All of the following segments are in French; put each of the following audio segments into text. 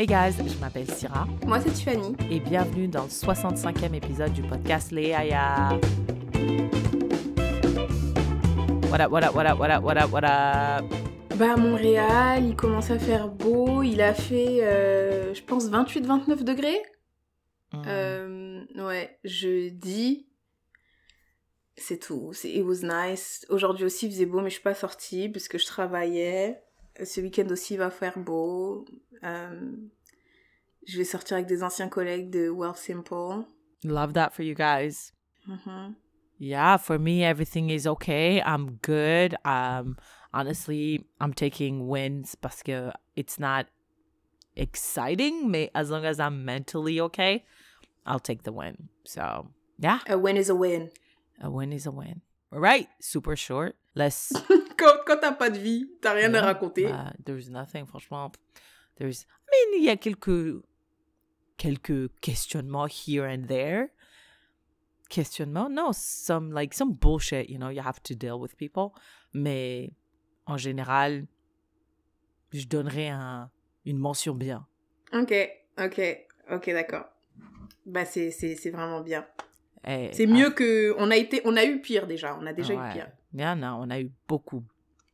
Hey guys, je m'appelle Syrah. Moi, c'est Tiffany. Et bienvenue dans le 65e épisode du podcast Les Aya. What up, what up, what up, what up, what up, what up? Bah, à Montréal, il commence à faire beau. Il a fait, euh, je pense, 28-29 degrés. Mm. Euh, ouais, jeudi. C'est tout. It was nice. Aujourd'hui aussi, il faisait beau, mais je suis pas sortie parce que je travaillais. Ce week-end aussi, il va faire beau. Euh, je vais sortir avec des anciens collègues de Wealth Simple. Love that for you guys. Mhm. Yeah, for me, everything is okay. I'm good. Um, honestly, I'm taking wins parce que it's not exciting, mais as long as I'm mentally okay, I'll take the win. So, yeah, A win is a win. a win is a win. All right, super short. Let's. Quand, quand t'as pas de vie, t'as rien à raconter. bah, there's nothing, franchement. There's, mean, il y a quelques, quelques questionnements here and there. Questionnements, no, some, like, some bullshit, you know, you have to deal with people. Mais, en général, je donnerais un, une mention bien. Ok, ok, ok, d'accord. Bah, c'est, vraiment bien. Eh, C'est mieux que. On a, été, on a eu pire déjà. On a déjà ouais. eu pire. Bien, non, on a eu beaucoup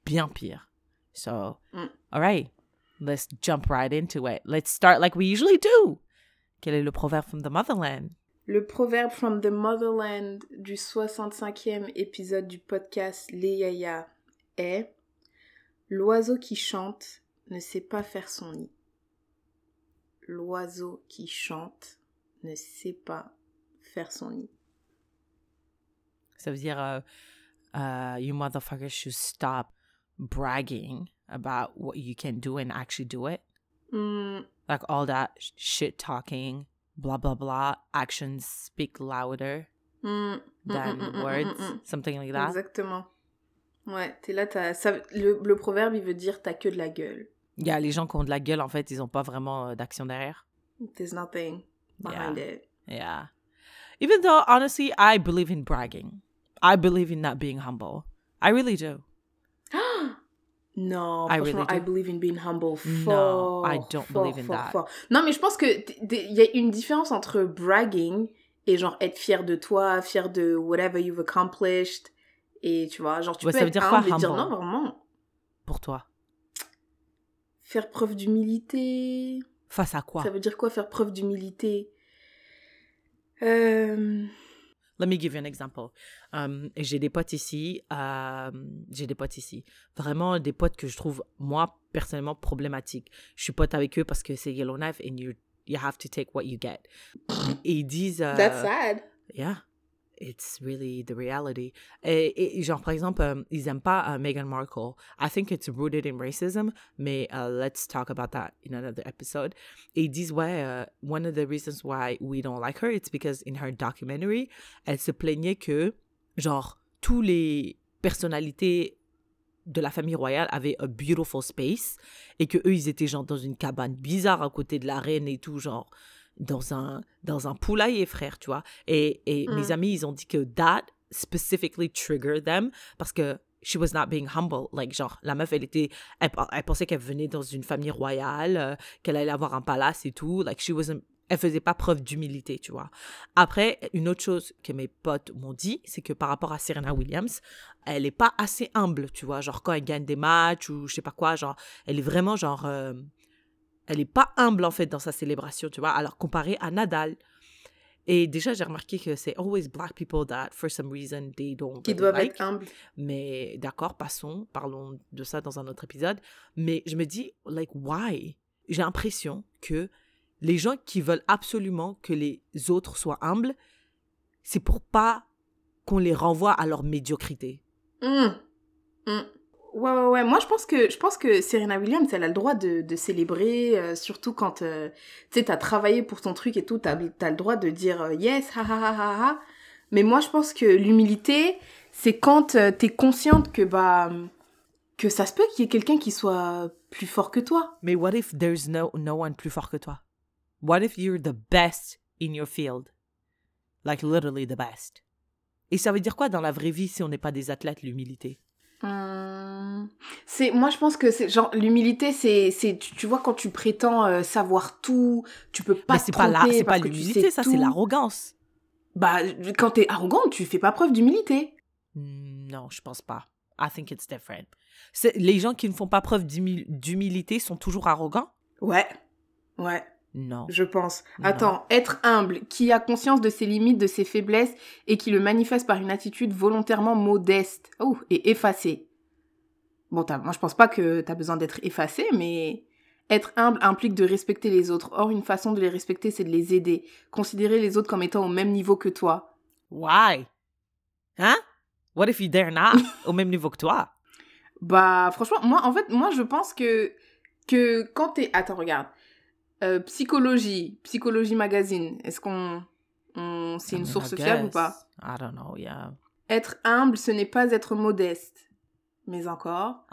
bien pire. So, Mm. all right, let's jump right into it. Let's start like we usually do. Quel est le proverbe from the motherland? Le proverbe from the motherland du 65e épisode du podcast Les Yaya est L'oiseau qui chante ne sait pas faire son nid. L'oiseau qui chante ne sait pas faire son nid. Ça veut dire, uh, uh, you motherfuckers should stop bragging about what you can do and actually do it. Hmm, Like all that sh- shit talking, blah, blah, blah. Actions speak louder than mm, mm, mm, mm, words. mm, mm. Something like that. Exactement. Ouais, t'es là, t'as, ça, le, le proverbe, il veut dire t'as que de la gueule. Il y a les gens qui ont de la gueule, en fait, ils n'ont pas vraiment euh, d'action derrière. There's nothing behind it. Yeah. Even though, honestly, I believe in bragging. I believe in not being humble. I really do. Non, I franchement, really I believe in being humble. No, Fort, I don't fort, believe in fort, that. fort. Non, mais je pense que il y a une différence entre bragging et genre être fier de toi, fier de whatever you've accomplished. Et tu vois, genre tu Ouais, peux ça veut être dire quoi, et dire non, vraiment? Pour toi. Faire preuve d'humilité. Face à quoi? Ça veut dire quoi faire preuve d'humilité? Euh... Let me give you an example. Um, j'ai des potes ici. um, j'ai des potes ici. Vraiment des potes que je trouve, moi, personnellement, problématiques. Je suis pote avec eux parce que c'est Yellowknife and you, you have to take what you get. Et ils disent... euh, That's sad. Yeah, it's really the reality. Et, et genre, par exemple, euh, ils aiment pas euh, Meghan Markle. I think it's rooted in racism, mais uh, let's talk about that in another episode. Et ils disent, ouais, euh, one of the reasons why we don't like her, it's because in her documentary, elle se plaignait que, genre, tous les personnalités de la famille royale avaient a beautiful space et que eux ils étaient genre dans une cabane bizarre à côté de la reine et tout genre dans un dans un poulailler frère tu vois et, et Mm. mes amis ils ont dit que that specifically triggered them parce que she was not being humble like genre la meuf elle était elle, elle pensait qu'elle venait dans une famille royale euh, qu'elle allait avoir un palace et tout like she wasn't elle faisait pas preuve d'humilité, tu vois. Après, une autre chose que mes potes m'ont dit, c'est que par rapport à Serena Williams, elle est pas assez humble, tu vois. Genre, quand elle gagne des matchs ou je sais pas quoi, genre, elle est vraiment genre. euh, elle est pas humble, en fait, dans sa célébration, tu vois. Alors, comparé à Nadal. Et déjà, j'ai remarqué que c'est always black people that, for some reason, they don't Qui really doivent like. être humbles. Mais d'accord, passons, parlons de ça dans un autre épisode. Mais je me dis, like, why? J'ai l'impression que les gens qui veulent absolument que les autres soient humbles, c'est pour pas qu'on les renvoie à leur médiocrité. Mm. Mm. Ouais, ouais, ouais. Moi, je pense que, je pense que Serena Williams, elle a le droit de, de célébrer, euh, surtout quand, euh, tu sais, t'as travaillé pour ton truc et tout, t'as, t'as le droit de dire euh, yes, ha, ha, ha, ha, ha. Mais moi, je pense que l'humilité, c'est quand t'es consciente que, bah, que ça se peut qu'il y ait quelqu'un qui soit plus fort que toi. Mais what if there's no, no one plus fort que toi? What if you're the best in your field? Like literally the best. Et ça veut dire quoi dans la vraie vie si on n'est pas des athlètes, l'humilité? Hum, C'est, moi, je pense que c'est genre l'humilité, c'est, c'est, tu, tu vois, quand tu prétends euh, savoir tout, tu peux pas c'est pas là, c'est pas que tu l'humilité, sais ça, c'est l'arrogance. Bah, quand t'es arrogant, tu fais pas preuve d'humilité. Hmm, Non, je pense pas. I think it's different. C'est- Les gens qui ne font pas preuve d'humi- d'humilité sont toujours arrogants? Ouais, ouais, Non. je pense. Non. Attends, être humble, qui a conscience de ses limites, de ses faiblesses et qui le manifeste par une attitude volontairement modeste oh, et effacée. Bon, moi, je pense pas que t'as besoin d'être effacé, mais être humble implique de respecter les autres. Or, une façon de les respecter, c'est de les aider. Considérer les autres comme étant au même niveau que toi. Why? Hein? What if you dare not? Au même niveau que toi? Bah, franchement, moi, en fait, moi, je pense que, que quand t'es... Attends, regarde. Euh, psychologie, Psychologie Magazine, est-ce qu'on... on- C'est I une mean, source fiable ou pas? I don't know, yeah. Être humble, ce n'est pas être modeste. Mais encore.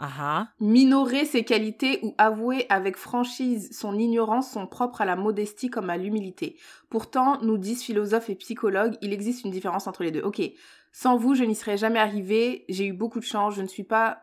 Minorer ses qualités ou avouer avec franchise son ignorance sont propres à la modestie comme à l'humilité. Pourtant, nous disent philosophes et psychologues, il existe une différence entre les deux. Ok, sans vous, je n'y serais jamais arrivé, j'ai eu beaucoup de chance, je ne suis pas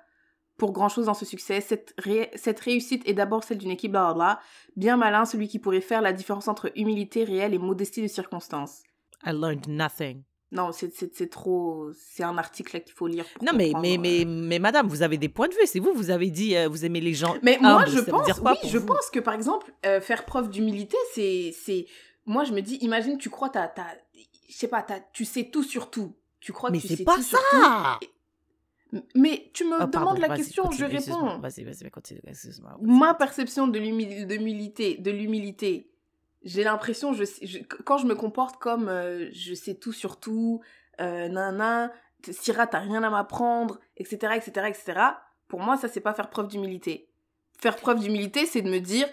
pour grand-chose dans ce succès. Cette, ré- cette réussite est d'abord celle d'une équipe, blablabla. Bien malin celui qui pourrait faire la différence entre humilité réelle et modestie de circonstance. I learned nothing. Non, c'est- trop... C'est un article qu'il faut lire. pour Non, mais, comprendre, mais, euh. mais, mais madame, vous avez des points de vue. C'est vous, vous avez dit, euh, vous aimez les gens. Mais moi, je pense, oui, je vous? pense que par exemple, euh, faire preuve d'humilité, c'est, c'est, moi, je me dis, imagine, tu crois, t'as, je sais pas, t'as, tu sais tout sur tout. Tu crois Mais que tu c'est sais pas tout sur ça! Mais tu me Oh, demandes pardon, la question, continue, je réponds. Vas-y, vas-y, continue, Ma perception de l'humilité, de l'humilité, j'ai l'impression, je, sais- je- quand je me comporte comme euh, je sais tout sur tout, euh, nana, Syrah, t'as rien à m'apprendre, etc., etc., etc., pour moi, ça, c'est pas faire preuve d'humilité. Faire preuve d'humilité, c'est de me dire,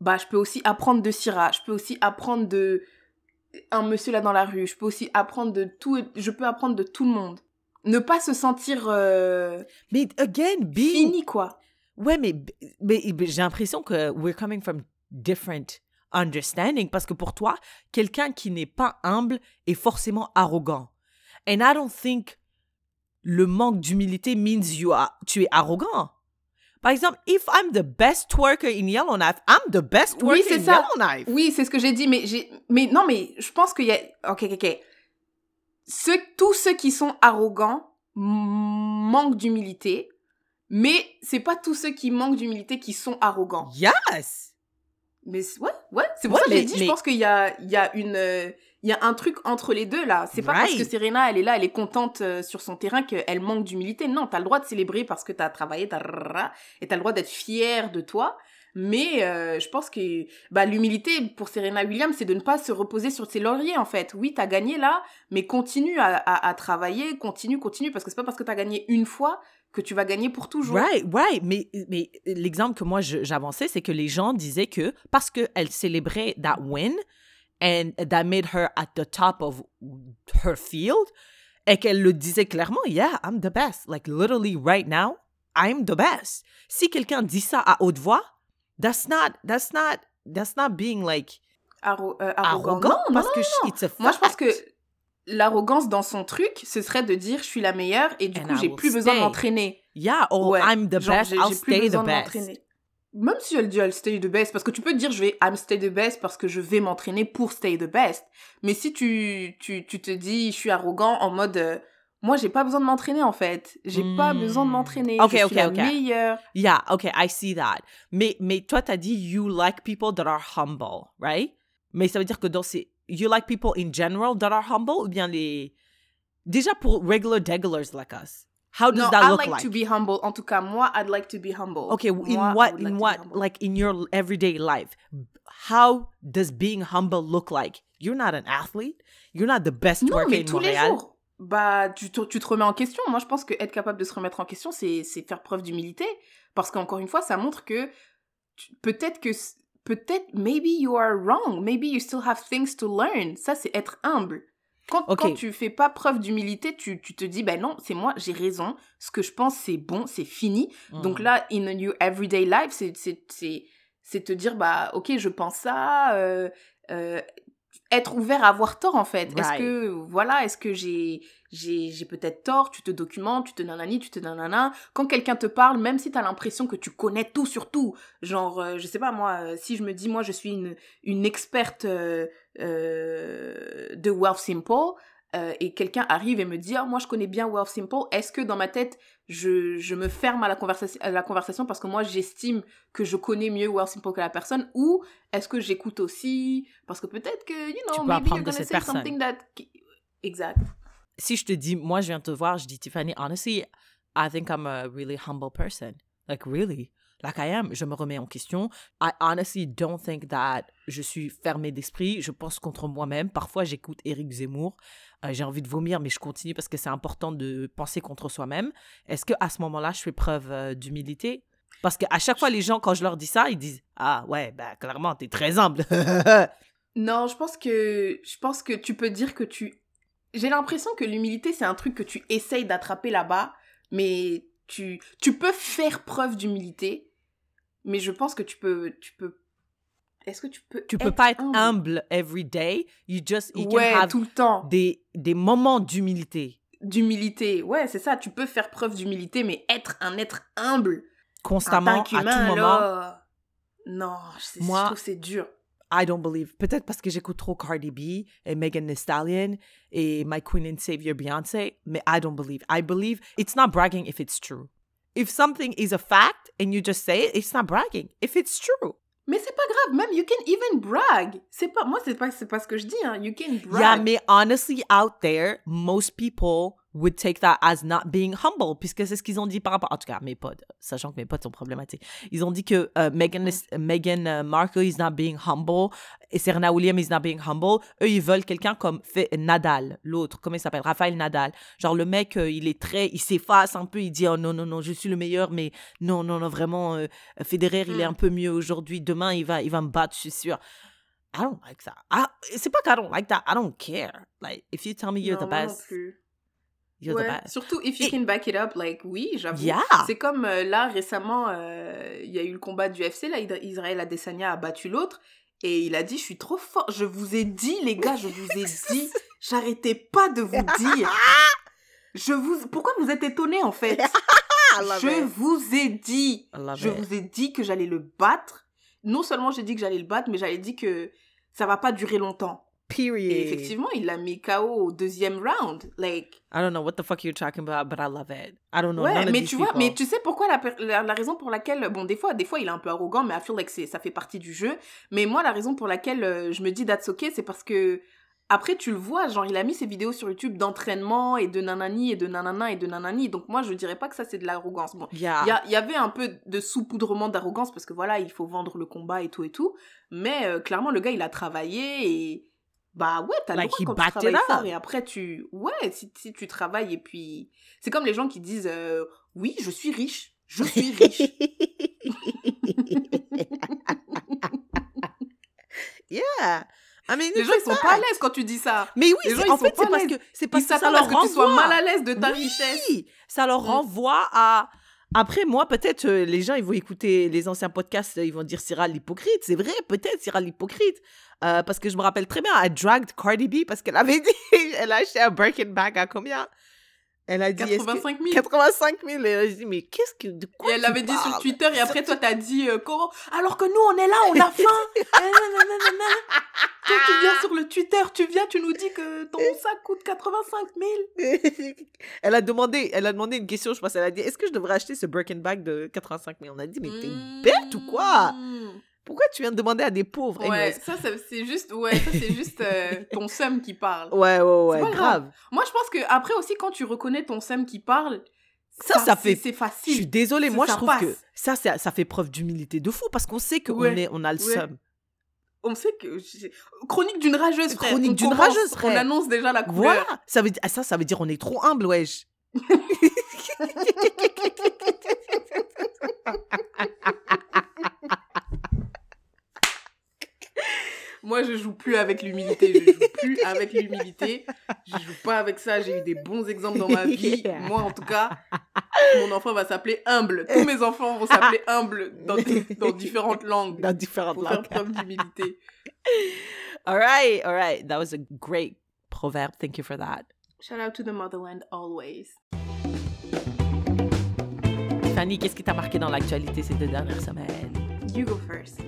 bah, je peux aussi apprendre de Syrah, je peux aussi apprendre de un monsieur là dans la rue, je peux aussi apprendre de tout, je peux apprendre de tout le monde. Ne pas se sentir euh, Mais again, being. fini, quoi. Ouais, mais, mais, mais j'ai l'impression que we're coming from different understanding parce que pour toi, quelqu'un qui n'est pas humble est forcément arrogant. And I don't think le manque d'humilité means you are, tu es arrogant. Par exemple, if I'm the best twerker in Yellowknife, I'm the best Oui, twerker c'est in ça. Yellowknife. Oui, c'est ce que j'ai dit, mais j'ai, mais non, mais je pense qu'il y a, ok, ok, ok. Ceux, tous ceux qui sont arrogants manquent d'humilité, mais c'est pas tous ceux qui manquent d'humilité qui sont arrogants. Yes! Mais ouais, ouais, c'est pour Ouais, ça que j'ai dit, mais- je pense qu'il y a, il y a une, euh, il y a un truc entre les deux là. C'est pas parce que. Serena, elle est là, elle est contente euh, sur son terrain qu'elle manque d'humilité. Non, t'as le droit de célébrer parce que t'as travaillé, t'as et t'as le droit d'être fière de toi. Mais euh, je pense que bah, l'humilité pour Serena Williams, c'est de ne pas se reposer sur ses lauriers en fait. Oui, t'as gagné là, mais continue à, à, à travailler, continue, continue, parce que c'est pas parce que t'as gagné une fois que tu vas gagner pour toujours. Right, right. Mais, mais l'exemple que moi j'avançais, c'est que les gens disaient que parce qu'elle célébrait that win and that made her at the top of her field, et qu'elle le disait clairement, yeah, I'm the best. Like literally right now, I'm the best. Si quelqu'un dit ça à haute voix, that's not, that's not, that's not being like Arro- euh, arrogant. arrogant parce non, que it's a Moi, je pense fact. que l'arrogance dans son truc, ce serait de dire je suis la meilleure et du And coup, j'ai plus besoin de stay. m'entraîner. Yeah, oh, Ouais, I'm the genre, best, I'll stay the best. Même si elle dit I'll stay the best, parce que tu peux dire je vais I'm stay the best parce que je vais m'entraîner pour stay the best. Mais si tu, tu, tu te dis je suis arrogant en mode euh, moi j'ai pas besoin de m'entraîner en fait. J'ai pas Hmm. besoin de m'entraîner. Ok, je suis ok, la meilleure. Yeah, okay, I see that. Mais, mais toi, t'as dit you like people that are humble, right? Mais ça veut dire que dans ces... You like people in general that are humble ou bien les... Déjà pour regular degulars like us? How does Non, that I look like, like? to be humble. En tout cas, moi, I'd like to be humble. Okay, in Moi, I what, in like what, like in your everyday life, how does being humble look like? You're not an athlete. You're not the best Non, worker mais in tous les Montréal. jours. Bah, tu te, tu te remets en question. Moi, je pense que être capable de se remettre en question, c'est c'est faire preuve d'humilité. Parce qu'encore une fois, ça montre que peut-être que. Peut-être, maybe you are wrong. Maybe you still have things to learn. Ça, c'est être humble. Quand, Ok. quand tu fais pas preuve d'humilité, tu, tu te dis, ben non, c'est moi, j'ai raison. Ce que je pense, c'est bon, c'est fini. Donc Mm. là, in your everyday life, c'est te dire bah ok, je pense ça. euh, euh, être ouvert à avoir tort en fait. Est-ce que voilà, est-ce que j'ai j'ai j'ai peut-être tort, tu te documentes, tu te nanani, tu te nanana. Quand quelqu'un te parle, même si tu as l'impression que tu connais tout sur tout, genre euh, je sais pas moi, euh, si je me dis moi je suis une une experte euh, euh, de Wealth Simple euh, et quelqu'un arrive et me dit ah, moi je connais bien Wealth Simple, est-ce que dans ma tête je, je me ferme à la conversation à la conversation parce que moi j'estime que je connais mieux Wealth Simple que la personne? Ou est-ce que j'écoute aussi parce que peut-être que you know Tu peux maybe you're gonna say personne. something that exact Si je te dis, moi, je viens te voir, je dis, Tiffany, honestly, I think I'm a really humble person. Like, really. Like I am. Je me remets en question. I honestly don't think that je suis fermée d'esprit. Je pense contre moi-même. Parfois, j'écoute Éric Zemmour. Euh, J'ai envie de vomir, mais je continue parce que c'est important de penser contre soi-même. Est-ce que à ce moment-là, je fais preuve euh, d'humilité? Parce qu'à chaque fois, les gens, quand je leur dis ça, ils disent Ah, ouais, bah, clairement, t'es très humble. non je pense que je pense que tu peux dire que tu j'ai l'impression que l'humilité c'est un truc que tu essayes d'attraper là-bas mais tu tu peux faire preuve d'humilité mais je pense que tu peux tu peux est-ce que tu peux tu peux pas être humble? every day. You just, you ouais can have tout le temps des, des moments d'humilité. d'humilité. Ouais, c'est ça. Tu peux faire preuve d'humilité, mais être un être humble constamment, à tout moment. alors... Non, je, Moi- je trouve que c'est dur. I don't believe. Peut-être parce que j'écoute trop Cardi B et Megan Thee Stallion et My Queen and Savior Beyoncé, mais I don't believe. I believe it's not bragging if it's true. If something is a fact and you just say it, it's not bragging. If it's true. Mais c'est pas grave, même you can even brag. C'est pas moi, c'est pas c'est pas ce que je dis. Hein. You can brag. Yeah, mais honestly, out there, most people would take that as not being humble, puisque c'est ce qu'ils ont dit par rapport. En tout cas, mes potes, sachant que mes potes sont problématiques. Ils ont dit que euh, Meghan, is- Meghan euh, Markle is not being humble et Serena Williams is not being humble. Eux, ils veulent quelqu'un comme fait Nadal, l'autre, comment il s'appelle? Raphaël Nadal. Genre, le mec, euh, il est très. Il s'efface un peu, il dit Oh non, non, non, je suis le meilleur, mais non, non, non, vraiment, euh, Federer, il est Mm. un peu mieux aujourd'hui. Demain, il va, il va me battre, je suis sûre. I don't like that. I, c'est pas que I don't like that. I don't care. Like, if you tell me you're Non, the non best, plus. You're Ouais, the best. Surtout if you Et- can back it up, like oui, j'avoue. Yeah. C'est comme euh, là récemment, euh, il y a eu le combat du UFC, là Israël Adesanya a battu l'autre et il a dit je suis trop fort. Je vous ai dit les gars, je vous ai dit, j'arrêtais pas de vous dire. Je vous, pourquoi vous êtes étonnés en fait? Je it. vous ai dit, je it. vous ai dit que j'allais le battre. Non seulement j'ai dit que j'allais le battre, mais j'allais dit que ça va pas durer longtemps. Period. Et effectivement, il l'a mis KO au deuxième round. Like, I don't know what the fuck you're talking about, but I love it. I don't know. ouais, none of mais these tu vois, mais tu sais pourquoi la, la, la raison pour laquelle, bon, des fois, des fois, il est un peu arrogant, mais I feel like ça fait partie du jeu. Mais moi, la raison pour laquelle euh, je me dis that's okay, c'est parce que après, tu le vois, genre, il a mis ses vidéos sur YouTube d'entraînement et de nanani et de nanana et de nanani. Donc moi, je dirais pas que ça c'est de l'arrogance. Bon, Yeah. il y, a- il y avait un peu de saupoudrement d'arrogance parce que voilà, il faut vendre le combat et tout et tout. Mais euh, clairement, le gars, il a travaillé et bah ouais, t'as Like, le he droit quand tu travailles fort et après tu ouais, si, si tu travailles et puis c'est comme les gens qui disent euh, oui, je suis riche, je suis riche. yeah. I mean, les gens ils sont pas à l'aise quand tu dis ça. Mais oui, Les gens, c'est- ils en fait, c'est parce que c'est parce que ça leur à ce que tu sois renvoie. mal à l'aise de ta Oui, richesse. Ça leur renvoie à. Après, moi, peut-être, euh, les gens, ils vont écouter les anciens podcasts, ils vont dire Cyril l'hypocrite. C'est vrai, peut-être Cyril l'hypocrite. Euh, parce que je me rappelle très bien, elle dragged Cardi B parce qu'elle avait dit, elle a acheté un Birkin bag à combien? Elle a dit est-ce que- 85 000. 85 000. Et elle a dit, mais qu'est-ce que. De quoi Et elle l'avait dit sur Twitter et après toi t'as dit euh, comment alors que nous on est là on a faim Nananana. toi tu viens sur le Twitter tu viens tu nous dis que ton sac coûte 85 000 elle a demandé, elle a demandé une question, je pense. Elle a dit, est-ce que je devrais acheter ce Birkin bag de 85 000 On a dit, mais t'es bête ou quoi? Mmh. Pourquoi tu viens de demander à des pauvres ouais Anyways. ça, c'est juste ouais ça c'est juste euh, ton seum qui parle Ouais, ouais, ouais, C'est pas grave. grave. moi je pense que après aussi quand tu reconnais ton seum qui parle Ça, ça c'est- fait- c'est Je facile suis désolée, moi je trouve passe. que ça, ça, ça fait preuve d'humilité de fou parce qu'on sait qu'on Ouais, on a le ouais. seum. on sait que chronique d'une rageuse frère. Chronique On d'une rageuse, frère. on annonce déjà la couleur Voilà, ça veut dire, ah, ça, ça veut dire on est trop humble, wesh. Moi, je joue plus avec l'humilité. Je joue plus avec l'humilité. Je joue pas avec ça. J'ai eu des bons exemples dans ma vie. Moi, en tout cas, mon enfant va s'appeler humble. Tous mes enfants vont s'appeler humble dans, dans différentes langues. Dans différentes Pour faire langues. preuve d'humilité. all right, all right. That was a great proverb. Thank you for that. Shout out to the motherland always. Fanny, qu'est-ce qui t'a marqué dans l'actualité ces deux dernières semaines? You go first.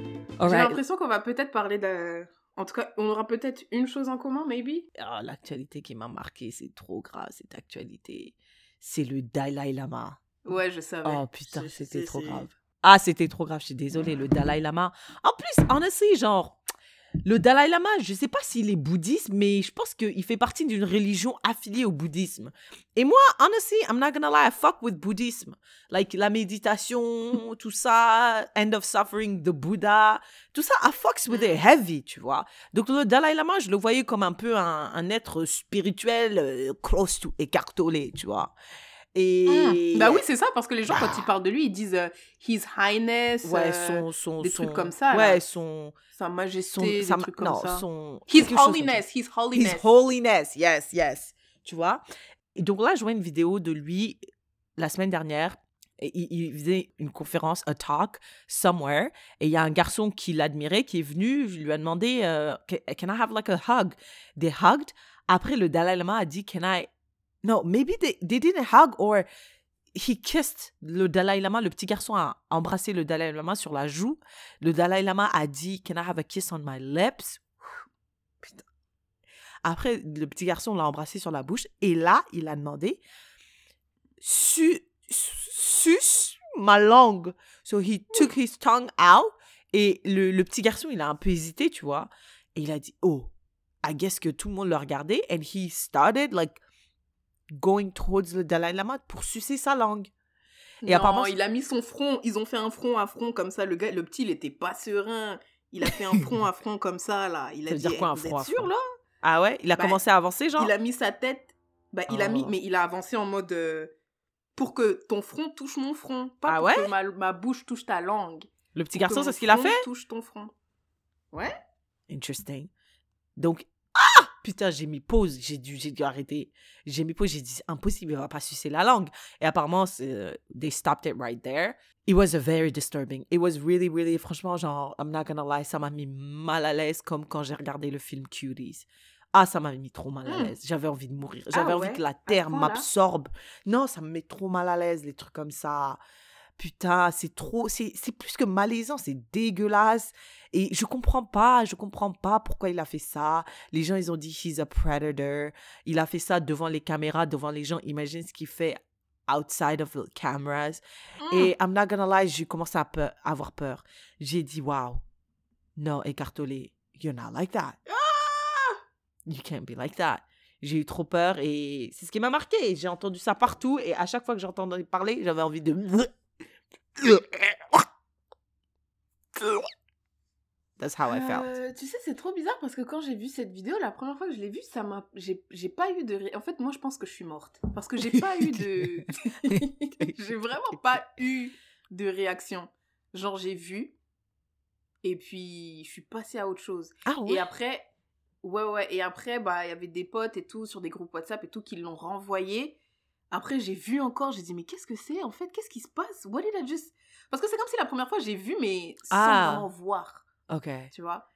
J'ai l'impression qu'on va peut-être parler de... En tout cas, on aura peut-être une chose en commun, maybe. Ah, l'actualité qui m'a marqué, c'est trop grave, cette actualité. C'est le Dalai Lama. Ouais, je savais. Oh putain, c'était trop grave. Ah, c'était trop grave, je suis désolée, le Dalai Lama. En plus, honestly, genre, le Dalai Lama, je sais pas s'il est bouddhiste, mais je pense qu'il fait partie d'une religion affiliée au bouddhisme. Et moi, honestly, I'm not gonna lie, I fuck with bouddhisme. Like, la méditation, tout ça, end of suffering, the Buddha, tout ça, I fucks with it heavy, tu vois. Donc, le Dalai Lama, je le voyais comme un peu un, un être spirituel, euh, close to écartolé, tu vois. Et... Hmm. Bah oui, c'est ça, parce que les gens, quand Ah. ils parlent de lui, ils disent euh, His Highness, Ouais, euh, son, son, des son- trucs comme ça, là. Ouais, son, Sa son, Majesté, des trucs comme non, ça. son, His. Holiness, His Holiness. His holiness, yes, yes. Tu vois? Et donc là, je vois une vidéo de lui la semaine dernière. Et il, faisait une conférence, a talk, somewhere. Et il y a un garçon qui l'admirait, qui est venu, lui ai demandé, euh, can can I have like a hug? They hugged. Après, le Dalai Lama a dit, can I... No, maybe they, didn't hug or he kissed le Dalai Lama. Le petit garçon a embrassé le Dalai Lama sur la joue. Le Dalai Lama a dit, can I have a kiss on my lips? Putain. Après, le petit garçon l'a embrassé sur la bouche. Et là, il a demandé, su, suce ma langue. So he took his tongue out. Et le, le petit garçon, il a un peu hésité, tu vois. Et il a dit, oh, I guess que tout le monde le regardait. And he started like going towards le Dalai Lama pour sucer sa langue. Et non, apparemment, il a mis son front, ils ont fait un front à front comme ça. Le gars, le petit, il était pas serein. Il a fait un front à front comme ça, là. Il a Ça veut dit, dire quoi, un front à sûr, front? là? Ah ouais, il a Bah, commencé à avancer, genre? Il a mis sa tête. Bah, il a mis, Oh. mais il a avancé en mode euh, pour que ton front touche mon front, pas Ah pour ouais? que ma, ma bouche touche ta langue. Le petit Pour garçon, c'est ce qu'il a fait? Touche ton front. Ouais. Interesting. Donc, Putain, j'ai mis pause, j'ai dû, j'ai dû arrêter. J'ai mis pause, j'ai dit, impossible, il va pas sucer la langue. Et apparemment, euh, they stopped it right there. It was a very disturbing. It was really, really, franchement, genre, I'm not gonna lie, ça m'a mis mal à l'aise comme quand j'ai regardé le film Cuties. Ah, ça m'a mis trop mal à Hmm. l'aise. J'avais envie de mourir. Ah J'avais envie que la terre m'absorbe. Non, ça me met trop mal à l'aise, les trucs comme ça. Putain, c'est trop, c'est plus que malaisant, c'est dégueulasse. Et je comprends pas, je comprends pas pourquoi il a fait ça. Les gens, ils ont dit, he's a predator. Il a fait ça devant les caméras, devant les gens. Imagine ce qu'il fait outside of the cameras. Mm. Et I'm not gonna lie, j'ai commencé à peur- avoir peur. J'ai dit, wow, non, écartolé, you're not like that. You can't be like that. J'ai eu trop peur et c'est ce qui m'a marqué. J'ai entendu ça partout et à chaque fois que j'entendais parler, j'avais envie de. That's how I felt. Euh, tu sais, c'est trop bizarre parce que quand j'ai vu cette vidéo, la première fois que je l'ai vue, ça m'a, j'ai, j'ai pas eu de. En fait, moi, je pense que je suis morte parce que j'ai pas eu de. j'ai vraiment pas eu de réaction. Genre, j'ai vu et puis je suis passée à autre chose. Ah ouais? Et après, ouais, ouais, et après, bah, il y avait des potes et tout sur des groupes WhatsApp et tout qui l'ont renvoyé. Après, j'ai vu encore, j'ai dit, mais qu'est-ce que c'est en fait? Qu'est-ce qui se passe? What did I just. Parce que c'est comme si la première fois j'ai vu, mais sans Ah. vraiment voir Ok. tu vois?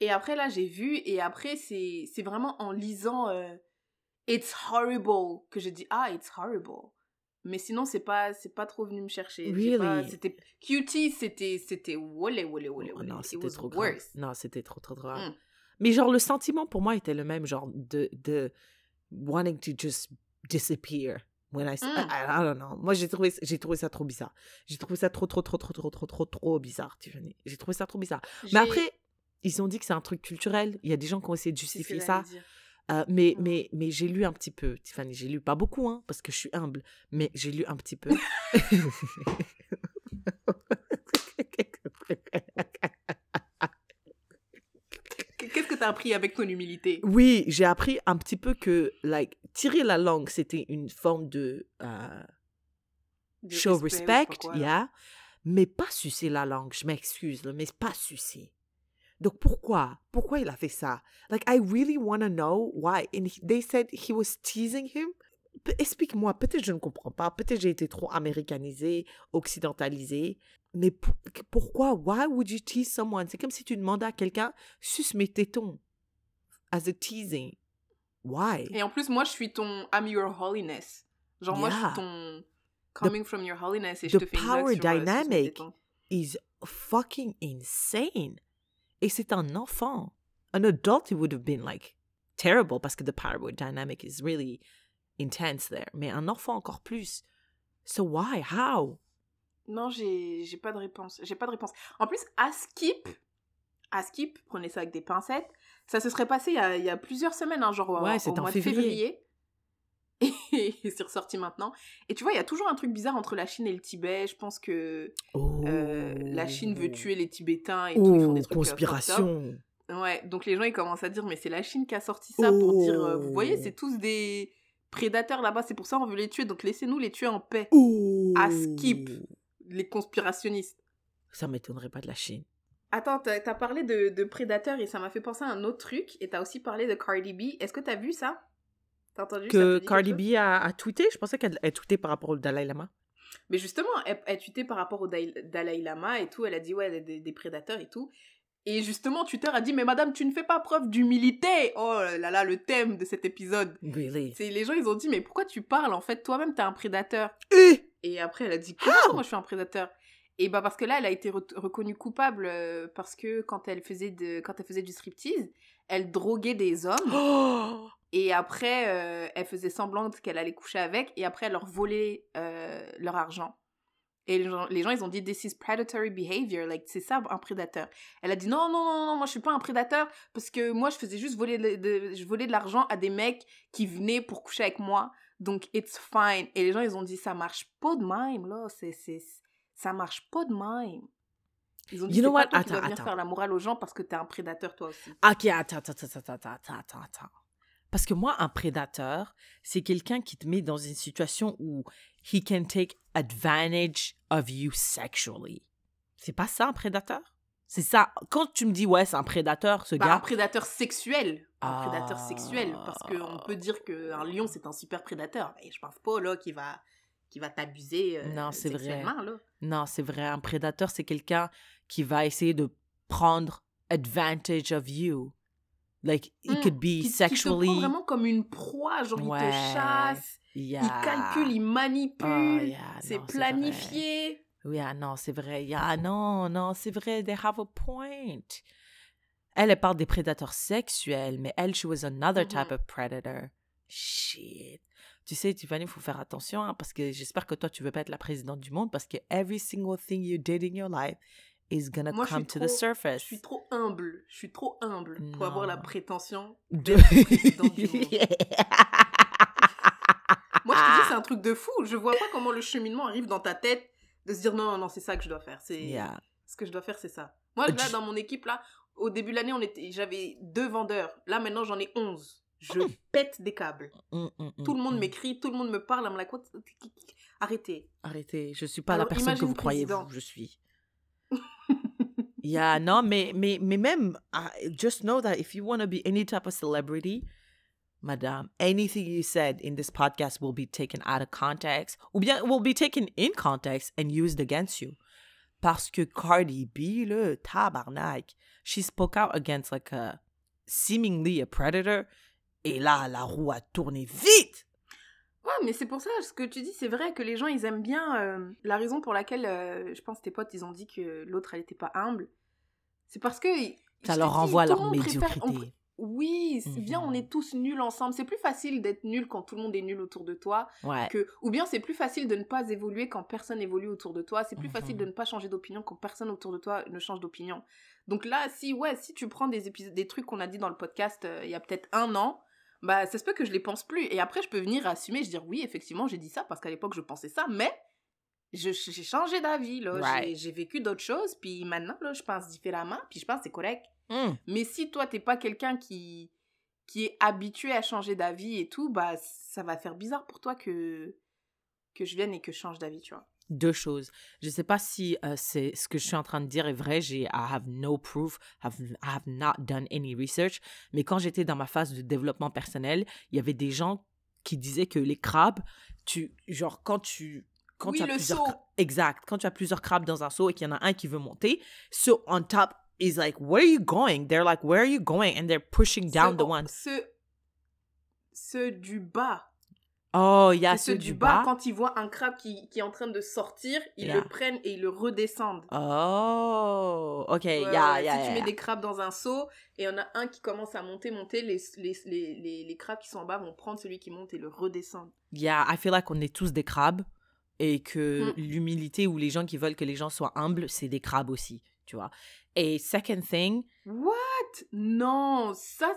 Et après, là, j'ai vu, et après, c'est vraiment en lisant euh, It's horrible que j'ai dit Ah, it's horrible. Mais sinon, c'est pas, c'est pas trop venu me chercher. Really? C'était cutie, c'était, c'était wolé, wolé, Oh wolé. non, It c'était was trop grave. worse. Non, c'était trop, trop grave. Mm. Mais genre, le sentiment pour moi était le même, genre, de, de wanting to just disappear. When I, s- I- Mm. I, I don't know. Moi, j'ai trouvé, j'ai trouvé ça trop bizarre. J'ai trouvé ça trop, trop, trop, trop, trop, trop, trop, trop bizarre, Tiffany. J'ai trouvé ça trop bizarre. Mais après, ils ont dit que c'est un truc culturel. Il y a des gens qui ont essayé de justifier ça. Euh, mais, Mm. mais, mais j'ai lu un petit peu, Tiffany. J'ai lu pas beaucoup, hein, parce que je suis humble. Mais j'ai lu un petit peu. Que appris avec ton humilité? Oui, j'ai appris un petit peu que, like, tirer la langue, c'était une forme de euh, De show respect respect, quoi, yeah, mais pas sucer la langue. Je m'excuse, mais pas sucer. Donc pourquoi? Pourquoi il a fait ça? Like, I really want to know why. And he- they said he was teasing him. Explique-moi, peut-être je ne comprends pas, peut-être j'ai été trop américanisée, occidentalisée, Mais pour- pourquoi? Why would you tease someone? C'est comme si tu demandais à quelqu'un, suce mes tétons. As a teasing. Why? Et en plus, moi, je suis ton I'm your holiness. Genre, moi, je suis ton coming from your holiness et the je te fais blague power euh, sur dynamic. is fucking insane. Et c'est un enfant. An adult, it would have been like terrible parce que the power dynamic is really intense there. Mais un enfant encore plus. So why? How? Non, j'ai pas de réponse. J'ai pas de réponse. En plus, à Skip, à Skip, prenez ça avec des pincettes, ça se serait passé il y a, il y a plusieurs semaines, hein, genre Ouais, au- au en mois février. de février. Et c'est ressorti maintenant. Et tu vois, il y a toujours un truc bizarre entre la Chine et le Tibet. Je pense que Oh. euh, la Chine veut tuer les Tibétains et tout. Ils font Oh, des trucs euh, conspiration. Ouais, donc les gens ils commencent à dire mais c'est la Chine qui a sorti ça pour dire euh, vous voyez Oh. c'est tous des prédateurs là-bas c'est pour ça on veut les tuer donc laissez-nous les tuer en paix Oh. À skip. Les conspirationnistes. Ça m'étonnerait pas de la Chine. Attends, t'as as parlé de, de prédateurs et ça m'a fait penser à un autre truc et t'as aussi parlé de Cardi B. Est-ce que t'as vu ça? T'as entendu ça? Te Que dit Cardi B a, a tweeté? Je pensais qu'elle elle tweetait par rapport au Dalai Lama. Mais justement, elle, elle tweetait par rapport au Dalai Lama et tout. Elle a dit, ouais, des, des prédateurs et tout. Et justement, Twitter a dit, mais madame, tu ne fais pas preuve d'humilité. Oh là là, le thème de cet épisode. Really? C'est les gens, ils ont dit, mais pourquoi tu parles En fait, toi-même, t'es un prédateur. Eh! Et après, elle a dit, comment ça, moi, je suis un prédateur? Et bah parce que là, elle a été re- reconnue coupable euh, parce que quand elle faisait de, quand elle faisait du striptease, elle droguait des hommes. Oh! Et après, euh, elle faisait semblant qu'elle allait coucher avec, et après, elle leur volait euh, leur argent. Et les gens, les gens, ils ont dit, this is predatory behavior, like, c'est ça, un prédateur. Elle a dit, non, non, non, non, moi, je suis pas un prédateur, parce que moi, je faisais juste voler de, de- je volais de l'argent à des mecs qui venaient pour coucher avec moi, donc it's fine. Et les gens, ils ont dit, ça marche pas de même, là, c'est, c'est, ça marche pas de même. Ils ont dit, You know c'est pas what? toi qui dois Attends, faire la morale aux gens parce que t'es un prédateur, toi aussi. Ok, attends, attends, attends, attends, attends, attends, attends. Parce que moi, un prédateur, c'est quelqu'un qui te met dans une situation où he can take advantage of you sexually. C'est pas ça un prédateur? C'est ça. Quand tu me dis, ouais, c'est un prédateur, ce Bah, un gars. prédateur sexuel. Un Ah. prédateur sexuel. Parce qu'on peut dire qu'un lion, c'est un super prédateur. Mais je pense pas, là, qu'il va, va t'abuser euh, Non, c'est vrai. là. Non, c'est vrai. Un prédateur, c'est quelqu'un qui va essayer de prendre advantage of you. Like, it Mm, could be Qui, qui te sexually. prend vraiment comme une proie. Genre, il Ouais. te chasse, Yeah. il calcule, il manipule. Oh, yeah, c'est planifié. Oui, ah non, c'est vrai. Yeah, non, non, c'est vrai. They have a point. Elle, elle parle des prédateurs sexuels, mais elle, she was another type Mhm. of predator. Shit. Tu sais, Tiffany, il faut faire attention, hein, parce que j'espère que toi, tu veux pas être la présidente du monde, parce que every single thing you did in your life is gonna Moi, come to the surface. Je suis trop humble. Je suis trop humble pour avoir la prétention De- présidente du monde. Moi, je te dis, c'est un truc de fou. Je vois pas comment le cheminement arrive dans ta tête de se dire non, non, non, c'est ça que je dois faire. C'est Yeah. ce que je dois faire, c'est ça. Moi, là, dans mon équipe, là, au début de l'année, on était, j'avais deux vendeurs. Là, maintenant, j'en ai onze. Je Hmm. pète des câbles. Mm, mm, Tout le monde m'écrit, tout le monde me parle. Like, what? Arrêtez. Arrêtez, je suis pas Alors, la personne que vous croyez vous, je suis. Yeah, non, mais, mais, mais même, just know that if you want to be any type of celebrity, madame, anything you said in this podcast will be taken out of context, ou bien will be taken in context and used against you. Parce que Cardi B, le tabarnak, she spoke out against like a seemingly a predator, et là, la roue a tourné vite. Ouais, mais c'est pour ça, ce que tu dis, c'est vrai que les gens, ils aiment bien. euh, la raison pour laquelle, euh, je pense, tes potes, ils ont dit que l'autre, elle était pas humble, c'est parce que. Ça leur renvoie leur monde préfère- on médiocrité. Oui, c'est bien, on est tous nuls ensemble. C'est plus facile d'être nul quand tout le monde est nul autour de toi. Ouais. que ou bien c'est plus facile de ne pas évoluer quand personne évolue autour de toi c'est plus facile Mhm. de ne pas changer d'opinion quand personne autour de toi ne change d'opinion donc là si ouais si tu prends des épisodes des trucs qu'on a dit dans le podcast euh, il y a peut-être un an bah ça se peut que je les pense plus et après je peux venir assumer je dire oui effectivement j'ai dit ça parce qu'à l'époque je pensais ça mais j'ai changé d'avis là Right. J'ai- vécu d'autres choses puis maintenant là je pense différemment puis je pense c'est correct Mm. mais si toi, t'es pas quelqu'un qui, qui est habitué à changer d'avis et tout, bah ça va faire bizarre pour toi que, que je vienne et que je change d'avis, tu vois. deux choses. Je ne sais pas si euh, c'est ce que je suis en train de dire est vrai. J'ai I have no proof. Have, I have not done any research. Mais quand j'étais dans ma phase de développement personnel, il y avait des gens qui disaient que les crabes, tu genre quand tu quand oui, tu as le plusieurs saut. Exact. Quand tu as plusieurs crabes dans un seau et qu'il y en a un qui veut monter, so on top is like, where are you going? They're like, where are you going? And they're pushing down Ceux- the one. Ceux, ceux du bas. Oh, il y a C'est ceux du bas. quand ils voient un crabe qui, qui est en train de sortir, ils Yeah. le prennent et ils le redescendent. Oh, ok, yeah, yeah, si tu mets des crabes dans un seau et il y en a un qui commence à monter, monter, les, les, les, les, les crabes qui sont en bas vont prendre celui qui monte et le redescendre. Yeah, I feel like on est tous des crabes et que Mm. l'humilité ou les gens qui veulent que les gens soient humbles, c'est des crabes aussi, tu vois. Et second thing, What? Non, ça,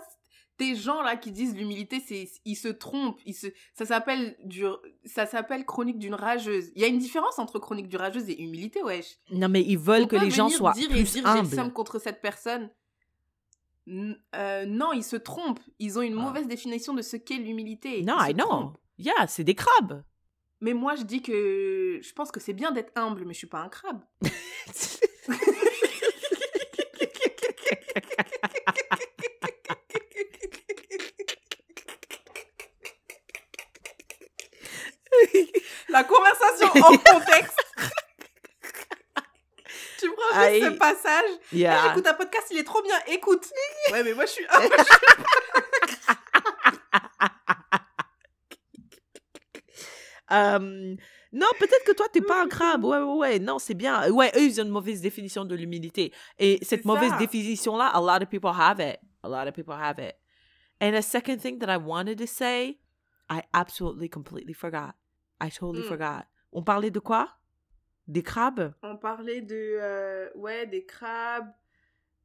des gens là qui disent l'humilité, c'est ils se trompent. Ils se, ça s'appelle du, ça s'appelle chronique d'une rageuse. Il y a une différence entre chronique d'une rageuse et humilité, wesh. non mais ils veulent On que les gens soient dire et plus dire humbles. contre cette personne. Euh, non, ils se trompent. Ils ont une Ah. mauvaise définition de ce qu'est l'humilité. Non, I know. Yeah, c'est des crabes. Mais moi, je dis que je pense que c'est bien d'être humble, mais je suis pas un crabe. La conversation en contexte. tu prends juste ce passage. Yeah. écoute, un podcast, il est trop bien. Écoute. Ouais, mais moi, je suis. Euh, non, peut-être que toi, t'es pas un crabe. Ouais, ouais, ouais. Non, c'est bien. Ouais, eux, ils ont une mauvaise définition de l'humilité. Et cette mauvaise définition-là, a lot of people have it. A lot of people have it. And a second thing that I wanted to say, I absolutely, completely forgot. I totally Mm. forgot. On parlait de quoi? Des crabes? On parlait de, euh, ouais, des crabes,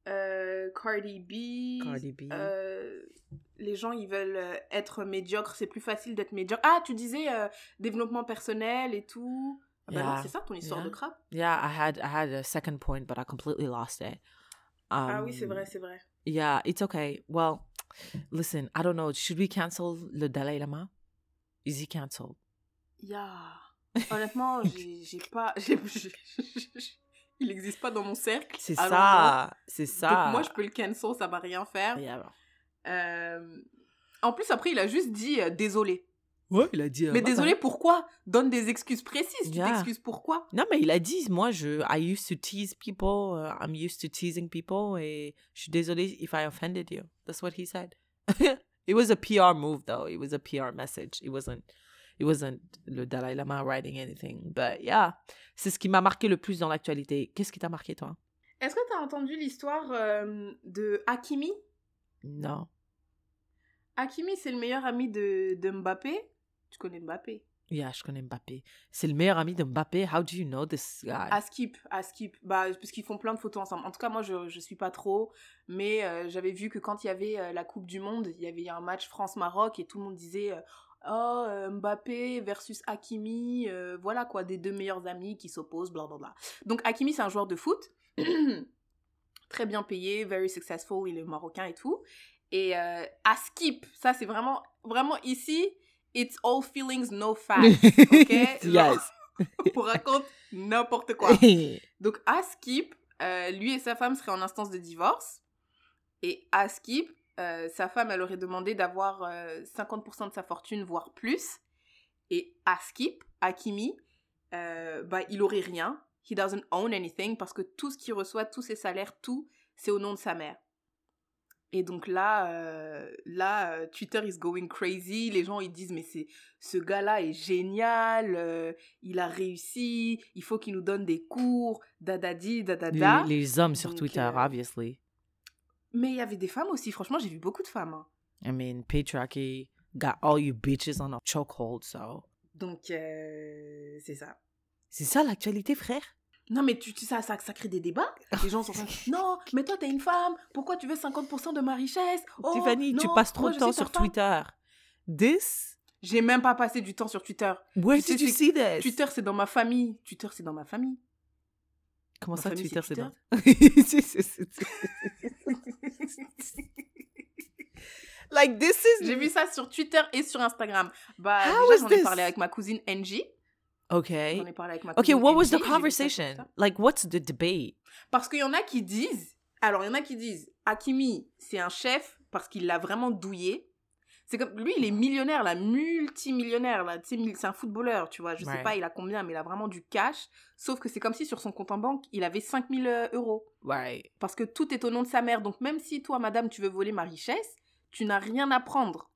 euh, Cardi B. Cardi B. euh, les gens, ils veulent euh, être médiocres. C'est plus facile d'être médiocre. Ah, tu disais euh, développement personnel et tout. Ah bah Yeah. c'est ça ton histoire Yeah. de crabe. Yeah, I had I had a second point, but I completely lost it. ah oui, c'est Um, vrai, c'est vrai. Yeah, it's okay. Well, listen, I don't know. Should we cancel le Dalai Lama? Is he canceled? Yeah. Honnêtement, j'ai j'ai pas. Il n'existe pas dans mon cercle. C'est ça, c'est Donc ça. moi, je peux le cancel, ça va rien faire. Yeah. Euh, En plus, après, il a juste dit euh, désolé. Ouais, il a dit. euh, Mais bye désolé, pourquoi? Donne des excuses précises. Tu Yeah. t'excuses pourquoi? Non, mais il a dit, moi, je, I used to tease people. uh, I'm used to teasing people. Et je suis désolé if I offended you. That's what he said. it was a PR move, though. It was a PR message. It wasn't. It wasn't le Dalai Lama writing anything. But yeah, c'est ce qui m'a marqué le plus dans l'actualité. Qu'est-ce qui t'a marqué, toi? Est-ce que tu as entendu l'histoire euh, de Hakimi? Non. Hakimi, c'est le meilleur ami de, de Mbappé. Tu connais Mbappé? Yeah, je connais Mbappé. C'est le meilleur ami de Mbappé. How do you know this guy? À Skip, à Skip. Bah, parce qu'ils font plein de photos ensemble. En tout cas, moi, je, je suis pas trop. Mais euh, j'avais vu que quand il y avait euh, la Coupe du Monde, il y avait un match France-Maroc et tout le monde disait euh, Oh, Mbappé versus Hakimi. euh, voilà quoi, des deux meilleurs amis qui s'opposent, blablabla. Donc, Hakimi, c'est un joueur de foot. Très bien payé, very successful. Il est marocain et tout. Et euh, à Skip, ça, c'est vraiment, vraiment ici. It's all feelings, no facts. Ok? yes. On raconte n'importe quoi. Donc, à Skip, euh, lui et sa femme seraient en instance de divorce. Et à Skip, euh, sa femme, elle aurait demandé d'avoir euh, 50% de sa fortune, voire plus. Et à Skip, Hakimi, euh, bah, il aurait rien. He doesn't own anything parce que tout ce qu'il reçoit, tous ses salaires, tout, c'est au nom de sa mère. Et donc là, euh, là, Twitter is going crazy. Les gens ils disent mais c'est ce gars-là est génial, il a réussi, il faut qu'il nous donne des cours, dadadi, dadada. les, les hommes sur Donc, Twitter, obviously. Mais il y avait des femmes aussi. Franchement, j'ai vu beaucoup de femmes. hein. I mean, patriarchy got all you bitches on a chokehold, so. Donc euh, c'est ça. C'est ça l'actualité, frère? Non, mais tu, tu- ça, ça, ça crée des débats. Les gens sont en train de, Non, mais toi, t'es une femme. Pourquoi tu veux 50% de ma richesse Oh, Tiffany, tu non, passes trop moi, de je temps suis ta sur femme. Twitter. This? J'ai même pas passé du temps sur Twitter. Where Tu sais, did you c'est- see this? Twitter, c'est dans ma famille. Twitter, c'est dans ma famille. Comment Ma ça, famille, Twitter, c'est c'est dans... C'est- c'est- c'est- like, this is... J'ai vu ça sur Twitter et sur Instagram. Bah, How déjà, j'en ai parlé avec ma cousine Angie. Okay. J'en ai parlé avec ma Okay, cousine what was Angie, the conversation? Like, what's the debate? Parce qu'il y en a qui disent, alors il y en a qui disent, Hakimi, c'est un chef parce qu'il l'a vraiment douillé. C'est comme lui, il est millionnaire, là, multimillionnaire, là. Tu sais, c'est un footballeur, tu vois. Je sais Ouais. pas, il a combien, mais il a vraiment du cash. Sauf que c'est comme si sur son compte en banque, il avait 5000 euh, euros. Ouais. Parce que tout est au nom de sa mère. Donc même si toi, madame, tu veux voler ma richesse, tu n'as rien à prendre.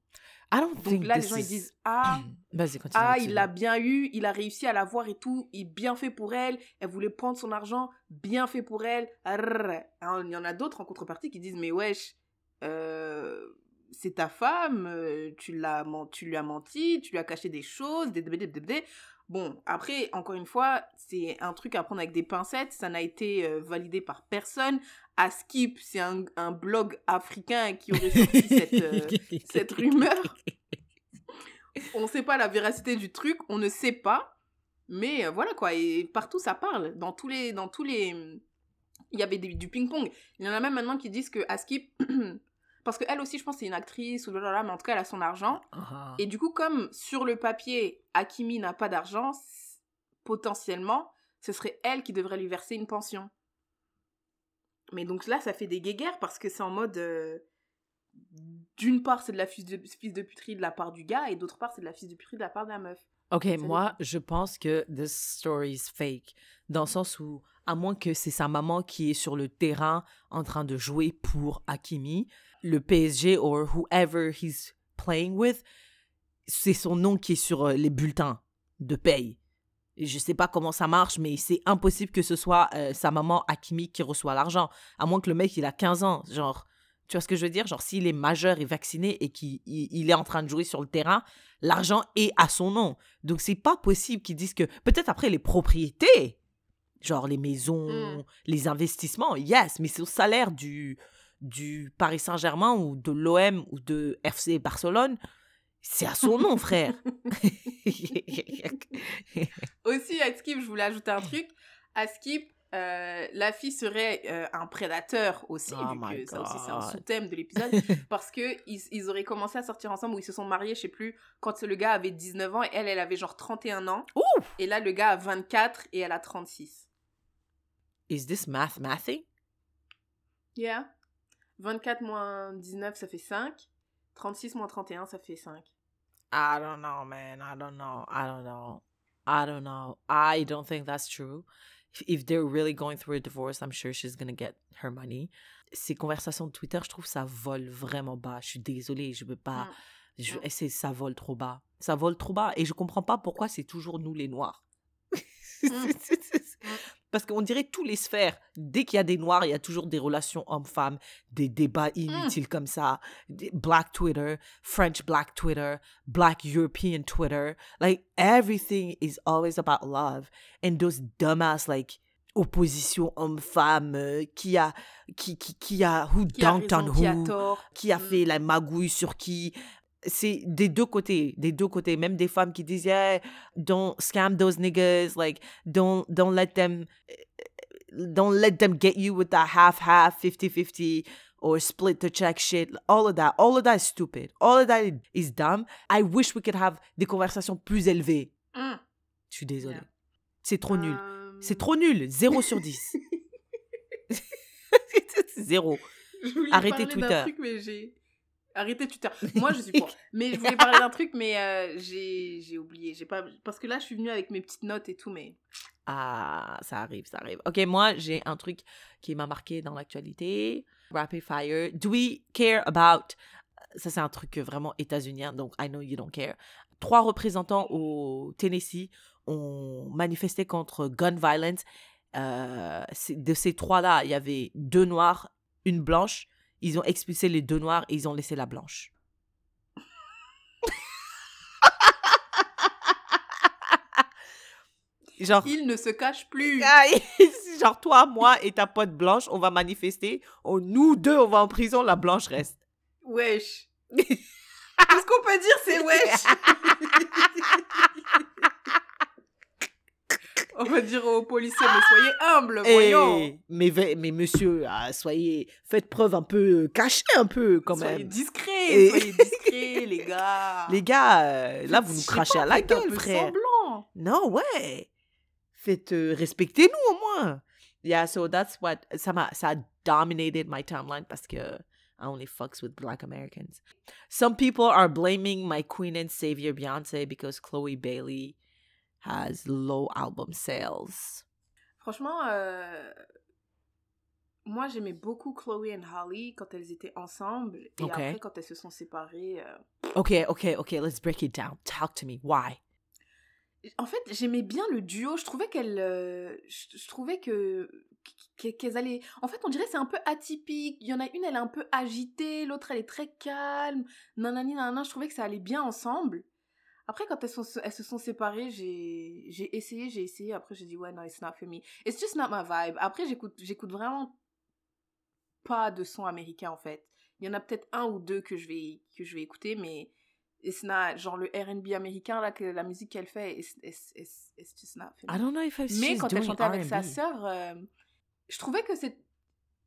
I don't Donc think là, les gens, ils is- disent Ah, continue. ah, continue. il l'a bien eu, il a réussi à l'avoir et tout, il bien fait pour elle, elle voulait prendre son argent, bien fait pour elle. Alors, Il y en a d'autres en contrepartie qui disent mais wesh, euh, c'est ta femme, tu l'as tu lui as menti, tu lui as caché des choses, des. Bon, après, encore une fois, c'est un truc à prendre avec des pincettes, ça n'a été euh, validé par personne. Askip, c'est un, un blog africain qui aurait sorti cette, euh, cette rumeur. on ne sait pas la véracité du truc, on ne sait pas. Mais euh, voilà quoi, et partout ça parle. Dans tous les. Dans tous les... Il y avait des- du ping-pong. Il y en a même maintenant qui disent que Askip. Parce qu'elle aussi, je pense, c'est une actrice ou blablabla, mais en tout cas, elle a son argent. Ah. Et du coup, comme sur le papier, Hakimi n'a pas d'argent, potentiellement, ce serait elle qui devrait lui verser une pension. Mais donc là, ça fait des guéguerres parce que c'est en mode. euh, D'une part, c'est de la fils de, fils de puterie de la part du gars, et d'autre part, c'est de la fils de puterie de la part de la meuf. Ok, moi, je pense que this story is fake. Dans le sens où, à moins que c'est sa maman qui est sur le terrain en train de jouer pour Hakimi, le PSG or whoever he's playing with, c'est son nom qui est sur euh, les bulletins de paye. Et Je sais pas comment ça marche, mais c'est impossible que ce soit euh, sa maman Hakimi qui reçoit l'argent. À moins que le mec, il a 15 ans. Genre, tu vois ce que je veux dire? Genre, s'il est majeur et vacciné et qu'il il- il est en train de jouer sur le terrain, l'argent est à son nom. Donc, c'est pas possible qu'ils disent que peut-être après les propriétés, genre les maisons, Mm. les investissements, yes, mais c'est au salaire du, du Paris Saint-Germain ou de l'OM ou de FC Barcelone, c'est à son nom, frère. Aussi, à Skip, je voulais ajouter un truc. À Skip, euh, la fille serait euh, un prédateur aussi, Oh vu que ça aussi c'est un sous-thème de l'épisode, parce que ils, ils auraient commencé à sortir ensemble ou ils se sont mariés, je sais plus, quand le gars avait 19 ans et elle, elle avait genre 31 ans. Ouh! Et là, le gars a 24 et elle a 36. Is this math mathy? Yeah. 24 moins 19, ça fait 5. 36 moins 31, ça fait 5. I don't know, man. I don't know. I don't know. I don't know. I don't think that's true. If- they're really going through a divorce, I'm sure she's gonna get her money. Ces conversations de Twitter, je trouve ça vole vraiment bas. Je suis désolée, je veux pas. Mm. Je, Mm. c'est, ça vole trop bas. Ça vole trop bas. Et je comprends pas pourquoi c'est toujours nous les noirs. Parce qu'on dirait tous les sphères. Dès qu'il y a des noirs, il y a toujours des relations hommes-femmes, des débats inutiles comme ça. Black Twitter, French Black Twitter, Black European Twitter. Like everything is always about love. And those dumbass like opposition homme-femme euh, qui a qui qui qui a who Qui a dunked on raison, qui a who qui a Mm. fait la magouille sur qui. C'est des deux côtés, des deux côtés. Même des femmes qui disent, yeah, don't scam those niggas, like, don't, don't let them, don't let them get you with that half-half, 50-50, or split the check shit. All of that, all of that is stupid. All of that is dumb. I wish we could have des conversations plus élevées. Mm. Je suis désolée. Yeah. C'est trop nul. C'est trop nul. Zéro sur 10. Zéro. Arrêtez Twitter. truc, mais Arrêtez Twitter. Moi, je suis pour. mais je voulais parler d'un truc, mais euh, j'ai oublié. J'ai pas... Parce que là, je suis venue avec mes petites notes et tout, mais. Ah, ça arrive, ça arrive. Ok, moi, j'ai un truc qui m'a marqué dans l'actualité. Rapid fire. Do we care about... Ça, c'est un truc vraiment états-unien, donc I know you don't care. Trois représentants au Tennessee ont manifesté contre gun violence. Euh, de ces trois-là, il y avait deux noirs, une blanche. Ils ont expulsé les deux noirs et ils ont laissé la blanche. Genre, Il ne se cache plus. Aïe, genre toi, moi et ta pote blanche, on va manifester. Nous deux, on va en prison, la blanche reste. Wesh. Tout ce qu'on peut dire, c'est wesh. On va dire aux policiers, mais soyez humbles, voyons. Eh, mais, ve- mais monsieur, ah, soyez, faites preuve un peu, euh, cachez un peu quand soyez même. discrets, Et- soyez discrets, les gars. Les gars, euh, là, vous nous crachez pas, à la un gueule, peu frère. semblant. Non, ouais. Faites, euh, respectez-nous au moins. Yeah, so that's what, ça m'a, ça a dominated my timeline parce que I only fucks with black Americans. Some people are blaming my queen and savior Beyonce because Chloe Bailey has low album sales. Franchement, euh, moi j'aimais beaucoup Chloe et Holly quand elles étaient ensemble et Ok. après quand elles se sont séparées. euh, Okay, okay, okay, let's break it down. Talk to me. Why? En fait, j'aimais bien le duo. Je trouvais qu'elles, euh, je, je trouvais que qu'- qu'elles allaient. En fait, on dirait que c'est un peu atypique. Il y en a une, elle est un peu agitée, l'autre elle est très calme. Nanani nanana. Je trouvais que ça allait bien ensemble. Après, quand elles, sont, elles se sont séparées, j'ai j'ai essayé, j'ai essayé. Après, j'ai dit ouais, no, it's not for me. It's just not my vibe. Après, j'écoute j'écoute vraiment pas de son américain en fait. Il y en a peut-être un ou deux que je vais que je vais écouter, mais it's not genre le R&B américain là que la musique qu'elle fait, it's, it's, it's, it's just not for me. I don't know if I Mais quand elle chantait avec sa sœur, euh, je trouvais que c'est,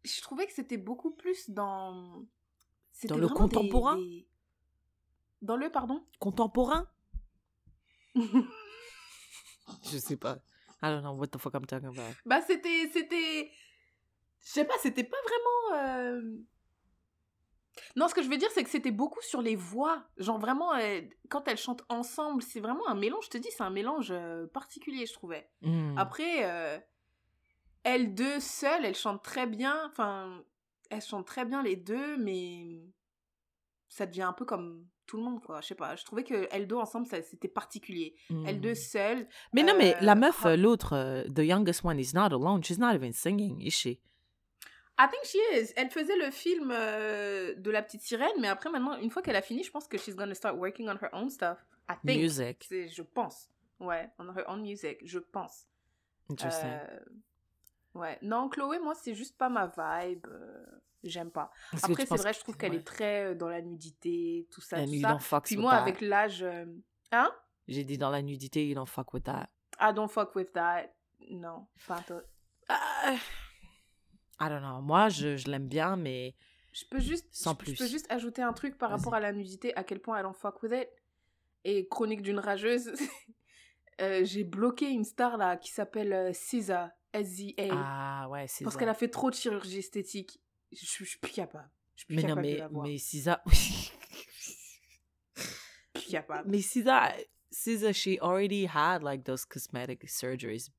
je trouvais que c'était beaucoup plus dans, c'était Dans le des- contemporain? des- Dans le pardon? Contemporain? Je sais pas. I don't know what the fuck I'm talking about. bah c'était, c'était, je sais pas, c'était pas vraiment. euh, Non, ce que je veux dire, c'est que c'était beaucoup sur les voix. Genre vraiment, euh, quand elles chantent ensemble, c'est vraiment un mélange. Je te dis, c'est un mélange euh, particulier, je trouvais. Hmm. Après, elles deux seules, elles chantent très bien. Enfin, elles chantent très bien les deux, mais ça devient un peu comme tout le monde, quoi. Je sais pas. Je trouvais que elles deux ensemble, c'était particulier. Elles deux seules. Mais non, mais euh, la meuf, ah. l'autre, euh, the youngest one is not alone. She's not even singing, is she? I think she is. Elle faisait le film euh, de la petite sirène, mais après, maintenant, une fois qu'elle a fini, je pense que she's gonna start working on her own stuff. I think. Music. Je pense. Ouais, on her own music. Je pense. Interesting. Euh, Ouais. Non, Chloé, moi, c'est juste pas ma vibe. J'aime pas. Après, c'est vrai, je trouve qu'elle ouais. est très euh, dans la nudité, tout ça, And tout ça. don't fuck Puis moi, that. avec l'âge... euh, Hein? J'ai dit dans la nudité, you don't fuck with that. I don't fuck with that. Non, pas. Ah, I don't know. Moi, je, je l'aime bien, mais Je peux juste... Sans je- plus. Je peux juste ajouter un truc par rapport à la nudité, à quel point I don't fuck with it. Et Chronique d'une rageuse, euh, j'ai bloqué une star, là, qui s'appelle SZA. S-Z-A. ah ouais, c'est parce qu'elle a fait trop de chirurgie esthétique. Je, suis plus capable. Je suis plus Mais non, capable de mais, la voir. mais Cisa... Plus capable. mais Cisa, Cisa, she already had like those cosmetic surgeries.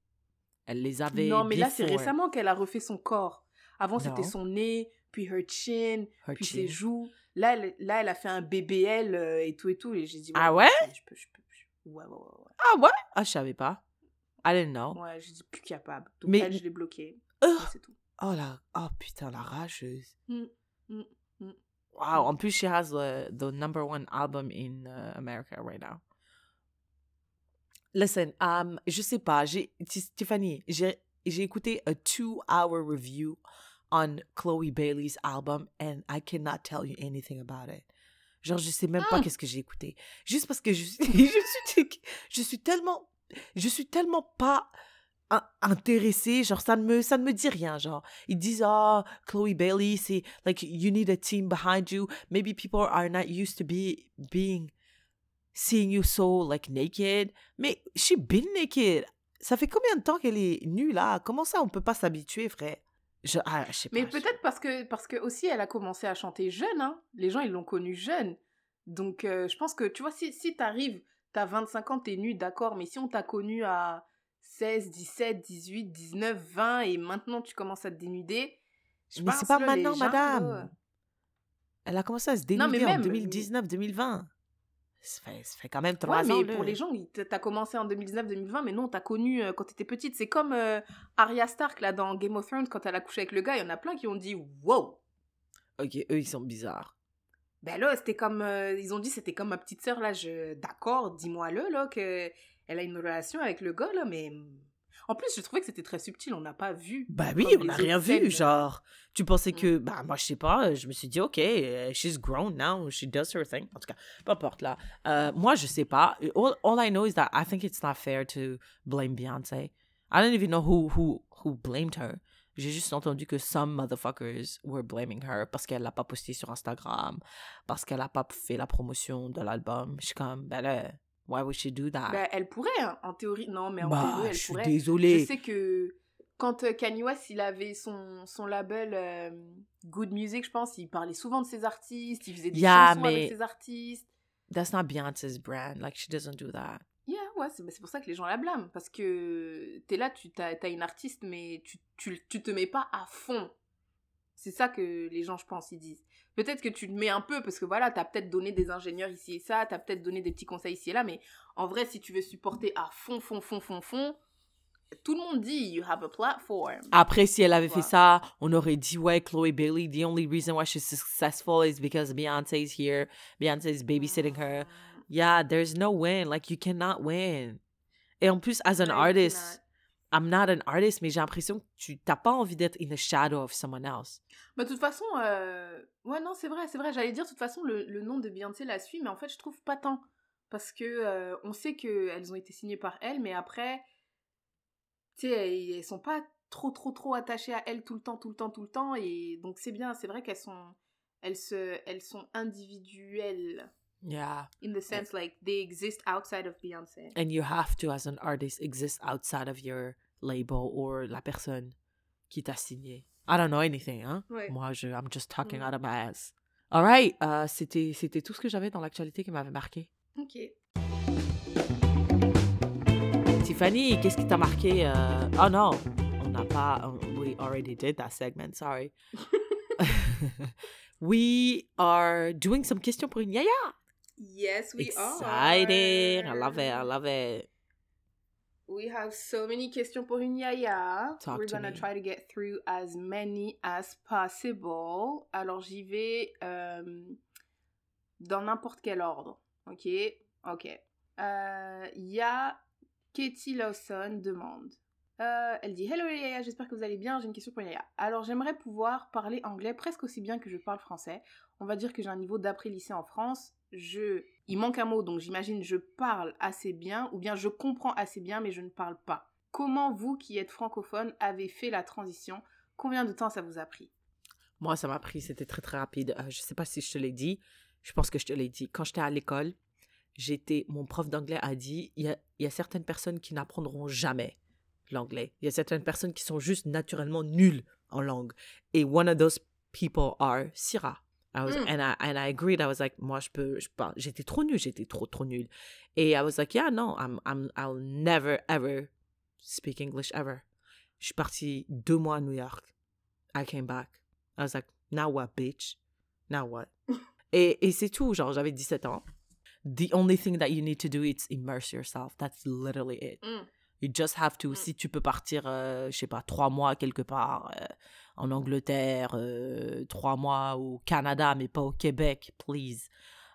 Elle les avait Non, mais là, c'est récemment qu'elle a refait son corps. Avant, c'était Non. son nez, puis her chin, her puis chin. ses joues. Là, elle, là, elle a fait un BBL euh, et tout et tout. Et j'ai dit, Ah ouais? Je peux, je peux. je- Ouais, ouais, ouais. Ah ouais? Ah, je savais pas. I didn't know. Ouais, j'ai dit plus capable. Donc Mais- elle, je l'ai bloqué. C'est tout. Oh là, oh putain, la rageuse. Mm, mm, mm. Wow, en plus, she has the, the number one album in uh, America right now. Listen, um, je sais pas, j'ai, Ti- Tiffany, j'ai, j'ai écouté a two-hour review on Chloe Bailey's album and I cannot tell you anything about it. Genre, je sais même pas Ah. qu'est-ce que j'ai écouté. Juste parce que je, je, suis, je suis tellement, je suis tellement pas in- intéressée, genre ça ne me ça ne me dit rien, genre ils disent ah Chloe Bailey c'est like you need a team behind you, maybe people are not used to be being seeing you so like naked, mais she been naked. Ça fait combien de temps qu'elle est nue là? Comment ça on peut pas s'habituer, frère? Je, ah, je sais pas. Mais peut-être parce que, parce que aussi, elle a commencé à chanter jeune. Hein. Les gens, ils l'ont connue jeune. Donc, euh, je pense que, tu vois, si, si t'arrives, t'as 25 ans, t'es nue, d'accord. Mais si on t'a connue à 16, 17, 18, 19, 20 et maintenant tu commences à te dénuder. je Mais c'est pas là, maintenant, gens, madame. Elle a commencé à se Non, mais dénuder en même, 2019, 2020. Ça fait, ça fait quand même trois Ouais, ans. mais là. pour les gens, t'as commencé en 2019-2020, mais non, t'as connu euh, quand t'étais petite. C'est comme euh, Arya Stark, là, dans Game of Thrones, quand elle a couché avec le gars, il y en a plein qui ont dit « Wow !» Ok, eux ils sont bizarres. Ben là, c'était comme... euh, ils ont dit c'était comme ma petite sœur, là, je... D'accord, dis-moi-le, là, que elle a une relation avec le gars, là, mais... En plus, je trouvais que c'était très subtil, on n'a pas vu. Bah oui, on n'a rien vu, genre. Tu pensais Mm. que, bah moi je sais pas, je me suis dit, ok, euh, she's grown now, she does her thing. En tout cas, peu importe là. Euh, moi je sais pas. All, all I know is that I think it's not fair to blame Beyoncé. I don't even know who, who, who blamed her. J'ai juste entendu que some motherfuckers were blaming her parce qu'elle l'a pas posté sur Instagram, parce qu'elle a pas fait la promotion de l'album. Je suis comme, ben là, why would she do that? Ben, elle pourrait, hein, en théorie. Non, mais en bah, théorie, elle je suis pourrait. désolée. Je sais que quand euh, Kanye West, il avait son, son label euh, Good Music, je pense, il parlait souvent de ses artistes, il faisait des Yeah, chansons mais- avec ses artistes. That's not Beyonce's brand. Like, she doesn't do that. Yeah, ouais, c'est pour ça que les gens la blâment. Parce que t'es là, tu as, une artiste, mais tu, tu, tu te mets pas à fond. C'est ça que les gens, je pense, ils disent. Peut-être que tu te mets un peu, parce que voilà, t'as peut-être donné des ingénieurs ici et ça, t'as peut-être donné des petits conseils ici et là, mais en vrai, si tu veux supporter à fond, fond, fond, fond, fond, tout le monde dit, you have a platform. Après, si elle avait fait ça, on aurait dit, ouais, Chloe Bailey, the only reason why she's successful is because Beyonce's here. Beyonce's babysitting her. Yeah, there's no win. Like, you cannot win. Et en plus, as an No, artist. I'm not an artist, mais j'ai l'impression que tu t'as pas envie d'être in the shadow of someone else. Bah, de toute façon, euh, ouais, non, c'est vrai, c'est vrai. J'allais dire, de toute façon, le, le nom de Beyoncé la suit, mais en fait, je trouve pas tant. Parce que euh, on sait qu'elles ont été signées par elle, mais après, tu sais, elles, elles sont pas trop, trop, trop attachées à elle tout le temps, tout le temps, tout le temps. Et donc, c'est bien, c'est vrai qu'elles sont, elles, se, elles sont individuelles. Yeah. In the sense, like, they exist outside of Beyoncé. And you have to, as an artist, exist outside of your label or la personne qui t'a signé. I don't know anything, hein? Ouais. Moi, je, I'm just talking Mm. out of my ass. All right, euh, c'était, c'était tout ce que j'avais dans l'actualité qui m'avait marqué. Ok. Tiffany, qu'est-ce qui t'a marqué? euh, Oh non, on n'a pas. We already did that segment, sorry. we are doing some questions pour une yaya. Yes, we Exciting! are. I love it, I love it. We have so many questions pour une yaya. Talk We're to gonna me. try to get through as many as possible. Alors j'y vais euh, dans n'importe quel ordre. Ok, ok. Euh, Il y a Katie Lawson demande. Euh, elle dit Hello Yaya, j'espère que vous allez bien. J'ai une question pour Yaya. Alors j'aimerais pouvoir parler anglais presque aussi bien que je parle français. On va dire que j'ai un niveau d'après-lycée en France. Je, il manque un mot, donc j'imagine je parle assez bien, ou bien je comprends assez bien, mais je ne parle pas. Comment vous, qui êtes francophone, avez fait la transition? Combien de temps ça vous a pris? Moi, ça m'a pris, c'était très très rapide. Euh, je sais pas si je te l'ai dit. Je pense que je te l'ai dit. Quand j'étais à l'école, j'étais, mon prof d'anglais a dit, il y a, il y a certaines personnes qui n'apprendront jamais l'anglais. Il y a certaines personnes qui sont juste naturellement nulles en langue. Et one of those people are Syrah. I was, Mm. and, I, and I agreed. I was like, moi, je peux, je parle. J'étais trop nulle, j'étais trop, trop nulle. Et I was like, yeah, no, I'm, I'm, I'll never, ever speak English ever. Je suis partie deux mois à New York. I came back. I was like, now what, bitch? Now what? et et c'est tout. Genre, j'avais 17 ans. The only thing that you need to do is immerse yourself. That's literally it. Mm. You just have to. Mm. Si tu peux partir, euh, je sais pas, trois mois quelque part euh, en Angleterre, euh, trois mois au Canada, mais pas au Québec, please.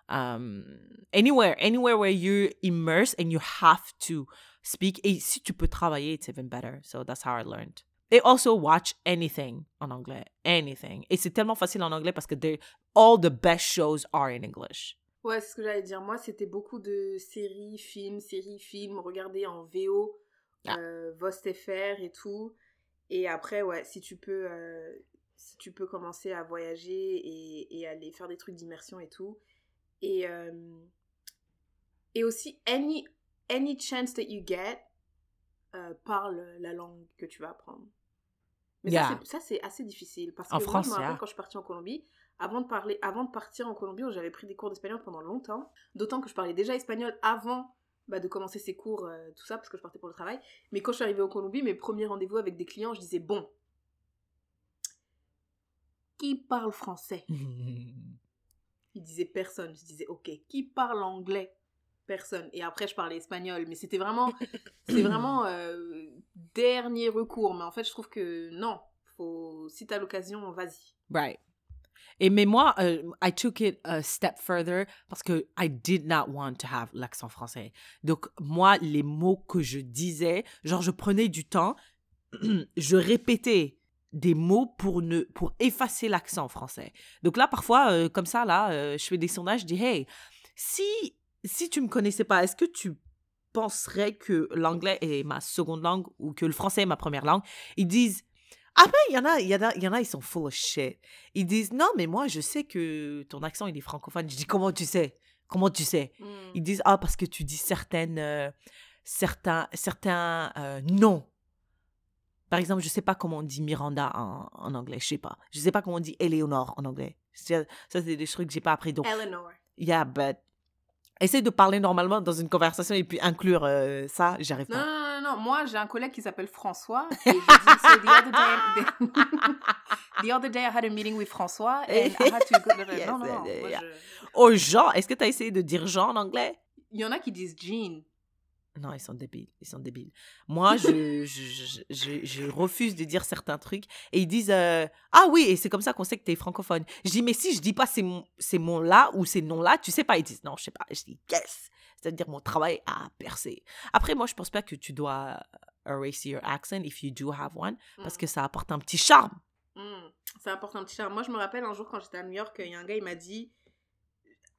Um, anywhere, anywhere where you're immersed and you have to speak. Et si tu peux travailler, it's even better. So that's how I learned. Et also watch anything en anglais. Anything. Et c'est tellement facile en anglais parce que they- all the best shows are in English. Ouais, c'est ce que j'allais dire. Moi, c'était beaucoup de séries, films, séries, films, regarder en VO, Ah. euh, VostFR et tout. Et après, ouais, si tu peux, euh, si tu peux commencer à voyager et, et aller faire des trucs d'immersion et tout. Et, euh, et aussi, any, any chance that you get, euh, parle la langue que tu vas apprendre. Mais ça, Yeah. c'est- ça, c'est assez difficile. Parce que moi, France, je me rappelle yeah. quand je suis partie en Colombie, avant de, parler, avant de partir en Colombie, j'avais pris des cours d'espagnol pendant longtemps. D'autant que je parlais déjà espagnol avant bah, de commencer ces cours, euh, tout ça, parce que je partais pour le travail. Mais quand je suis arrivée en Colombie, mes premiers rendez-vous avec des clients, je disais, bon, qui parle français? Ils disaient personne. Je disais, ok, qui parle anglais? Personne. Et après, je parlais espagnol. Mais c'était vraiment, c'est vraiment euh, dernier recours. Mais en fait, je trouve que non. Faut, si t'as l'occasion, vas-y. Right. Et mais moi, euh, I took it a step further parce que I did not want to have l'accent français. Donc, moi, les mots que je disais, genre, je prenais du temps, je répétais des mots pour, ne, pour effacer l'accent français. Donc là, parfois, comme ça, là, je fais des sondages, je dis, hey, si, si tu me connaissais pas, est-ce que tu penserais que l'anglais est ma seconde langue ou que le français est ma première langue? Ils disent, après, il y en a, il y en a, il y en a, ils sont full of shit. Ils disent, non, mais moi, je sais que ton accent, il est francophone. Je dis, comment tu sais? Comment tu sais? Ils disent, ah, parce que tu dis certaines, euh, certains, certains euh, noms. Par exemple, je sais pas comment on dit Miranda en, en anglais, je sais pas. Je sais pas comment on dit Eleanor en anglais. Ça, ça, c'est des trucs que j'ai pas appris. Donc, Eleanor. yeah, but essaye de parler normalement dans une conversation et puis inclure euh, ça, j'arrive Non, pas. non, non, non. Moi, j'ai un collègue qui s'appelle François. Et je dis, so the other day, the other day, I had a meeting with François and I had to go. Yes, non, non, non. yeah, Moi, yeah. je- Oh, Jean, est-ce que tu as essayé de dire Jean en anglais? Il y en a qui disent Jean. Non, ils sont débiles. Ils sont débiles. Moi, je, je, je, je- refuse de dire certains trucs. Et ils disent euh, Ah oui, et c'est comme ça qu'on sait que tu es francophone. Je dis Mais si je dis pas ces, ces mots-là ou ces noms-là, tu sais pas. Ils disent Non, je sais pas. Je dis Yes C'est-à-dire mon travail a percé. Après, moi, je pense pas que tu dois erase your accent if you do have one parce que ça apporte un petit charme. Mm. Ça apporte un petit charme. Moi, je me rappelle un jour quand j'étais à New York, il y a un gars, il m'a dit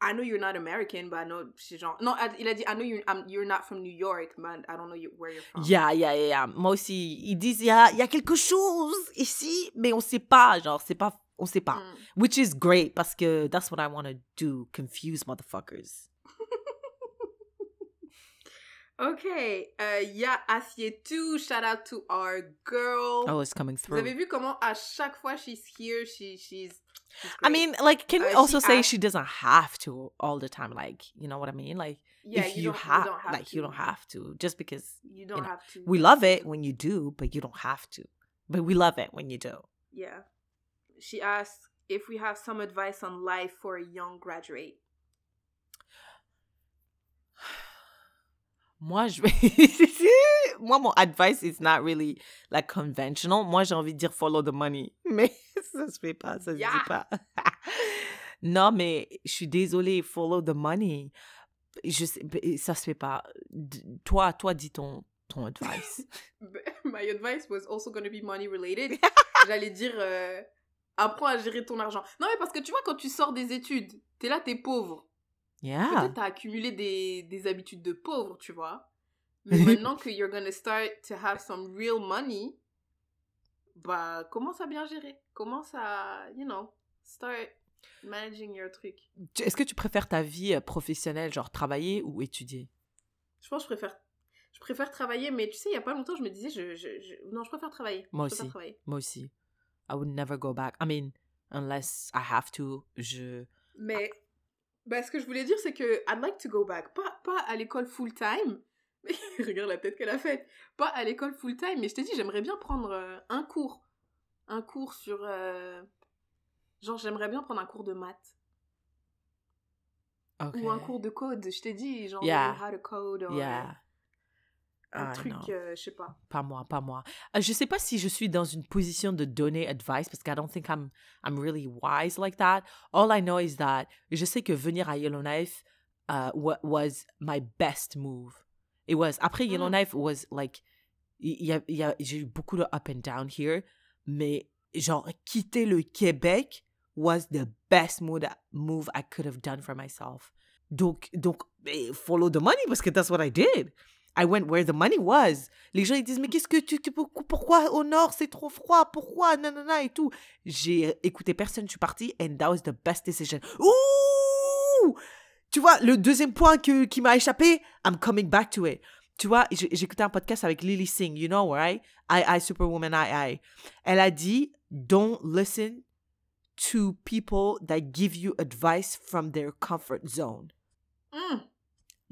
I know you're not American, but I know. c'est genre. Non, il a dit I know you're, um, you're not from New York, but I don't know you- where you're from. Yeah, yeah, yeah, yeah. Moi aussi, ils disent il y a, y a quelque chose ici, mais on sait pas. Genre, c'est pas. On sait pas. Mm. Which is great parce que that's what I want to do. Confuse motherfuckers. Ok, euh, il y a Assiette, shout out to our girl. Oh, it's coming Vous through. avez vu comment à chaque fois she's here, she, she's, she's I mean, like, can we Uh, she also say asked- she doesn't have to all the time? Like, you know what I mean? Like, yeah, if you, you, don't, have, you don't have like, to. you don't have to. Just because You don't know, have to. we love it when you do, but you don't have to. But we love it when you do. Yeah. She asked if we have some advice on life for a young graduate. Moi, je Moi, mon advice is not really like conventional. Moi, j'ai envie de dire follow the money. Mais ça se fait pas, ça se Yeah. dit pas. non, mais je suis désolée, follow the money. Je sais, ça se fait pas. D- Toi, toi, dis ton, ton advice. My advice was also going to be money related. J'allais dire euh, apprends à gérer ton argent. Non, mais parce que tu vois, quand tu sors des études, t'es là, t'es pauvre. Yeah. Peut-être t'as accumulé des, des habitudes de pauvre, tu vois. Mais maintenant que you're gonna start to have some real money, bah, commence à bien gérer? Commence à, you know, start managing your truc? Est-ce que tu préfères ta vie euh, professionnelle, genre travailler ou étudier? Je pense que je préfère, je préfère travailler, mais tu sais, il y a pas longtemps, je me disais, je, je, je- non, je préfère travailler. Moi je aussi. travailler. Moi aussi. I would never go back. I mean, unless I have to. Je. Mais bah, ce que je voulais dire, c'est que I'd like to go back. Pas, pas à l'école full time. Mais regarde la tête qu'elle a faite. Pas à l'école full time, mais je t'ai dit, j'aimerais bien prendre euh, un cours. Un cours sur. euh, Genre, j'aimerais bien prendre un cours de maths. Okay. Ou un cours de code. Je t'ai dit, genre, Yeah. how to code. Yeah. euh, un Ah, truc, euh, je sais pas. Pas moi, pas moi. Je sais pas si je suis dans une position de donner advice parce que I don't think I'm I'm really wise like that. All I know is that je sais que venir à Yellowknife uh, wa- was my best move. It was. Après Mm. Yellowknife was like y a, y a- j'ai eu beaucoup de up and down here, mais genre quitter le Québec was the best move move I could have done for myself. Donc donc follow the money parce que that's what I did. I went where the money was. Les gens ils disent mais qu'est-ce que tu tu- pourquoi au nord c'est trop froid? Pourquoi? Nanana et tout. J'ai écouté personne je suis partie and that was the best decision. Ouh tu vois le deuxième point que qui m'a échappé I'm coming back to it. Tu vois écouté un podcast avec Lily Singh you know right? I I Superwoman I I. Elle a dit don't listen to people that give you advice from their comfort zone Hmm.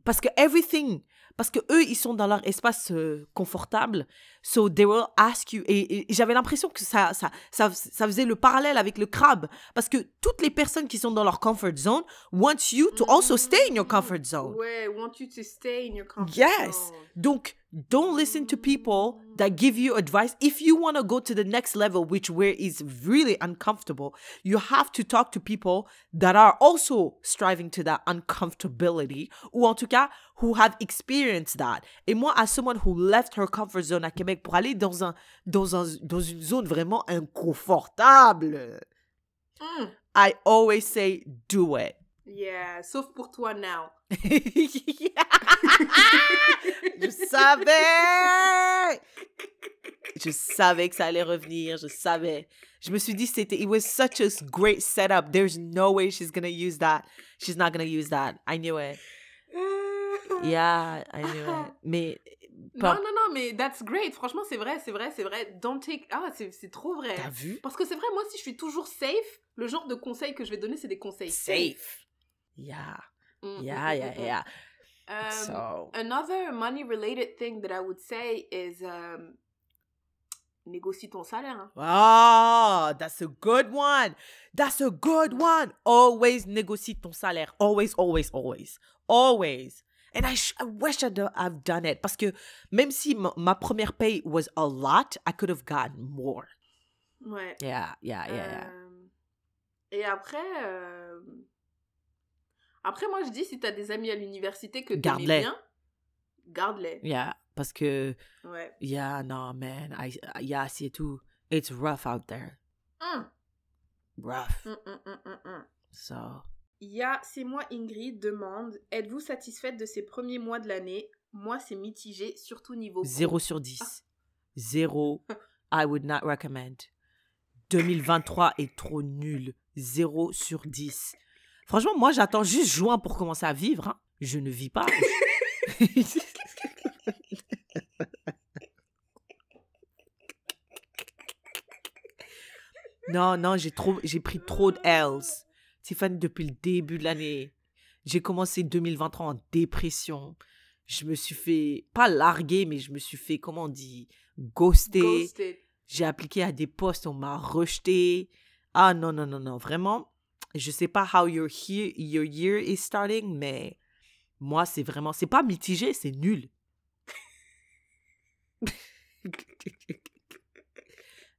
parce que everything parce que eux ils sont dans leur espace euh, confortable so they will ask you et, et j'avais l'impression que ça, ça ça ça faisait le parallèle avec le crabe parce que toutes les personnes qui sont dans leur comfort zone want you to also stay in your comfort zone Ouais, want you to stay in your comfort Yes. zone. donc don't listen to people that give you advice. If you want to go to the next level which where is really uncomfortable you have to talk to people that are also striving to that uncomfortability ou en tout cas who have experienced that. Et moi as someone who left her comfort zone à Québec pour aller dans un dans un dans une zone vraiment inconfortable Hmm. I always say do it Yeah, sauf pour toi now. je savais je savais que ça allait revenir je savais je me suis dit c'était it was such a great setup there's no way she's gonna use that she's not gonna use that I knew it yeah I knew it mais Non, non, non, mais that's great. Franchement, c'est vrai, c'est vrai, c'est vrai. Don't take. Ah, c'est c'est trop vrai. T'as vu? Parce que c'est vrai, moi aussi, je suis toujours safe. Le genre de conseils que je vais donner, c'est des conseils Safe. Yeah. Mm, Yeah, yeah, yeah. Um, So, Another money related thing that I would say is um, négocie ton salaire. ah, that's a good one. That's a good one. Always négocie ton salaire. Always, always, always. Always. And I, sh- I wish I'd have done it. Parce que même si ma, ma première paye was a lot, I could have gotten more. Ouais. Yeah, yeah, yeah, yeah. Euh, et après, euh, après moi je dis si t'as des amis à l'université que t'aimais bien, garde-les. Yeah, parce que, Ouais. yeah, no, man. I, yeah, c'est tout. It's rough out there. Hum, Rough. hum. So, Il y a C'est moi Ingrid demande Êtes-vous satisfaite de ces premiers mois de l'année? Moi c'est mitigé, surtout niveau. pro. 0 sur 10. Zéro. I would not recommend. 2023 est trop nul. 0 sur 10. Franchement, moi, j'attends juste juin pour commencer à vivre. hein. Je ne vis pas. non, non, j'ai trop, j'ai pris trop de L's. Tiffany, depuis le début de l'année, j'ai commencé 2023 en dépression. Je me suis fait, pas larguer, mais je me suis fait, comment on dit, ghoster. Ghosted. J'ai appliqué à des postes, on m'a rejeté. Ah non, non, non, non, vraiment. Je sais pas how your, he- your year is starting, mais moi, c'est vraiment, c'est pas mitigé, c'est nul.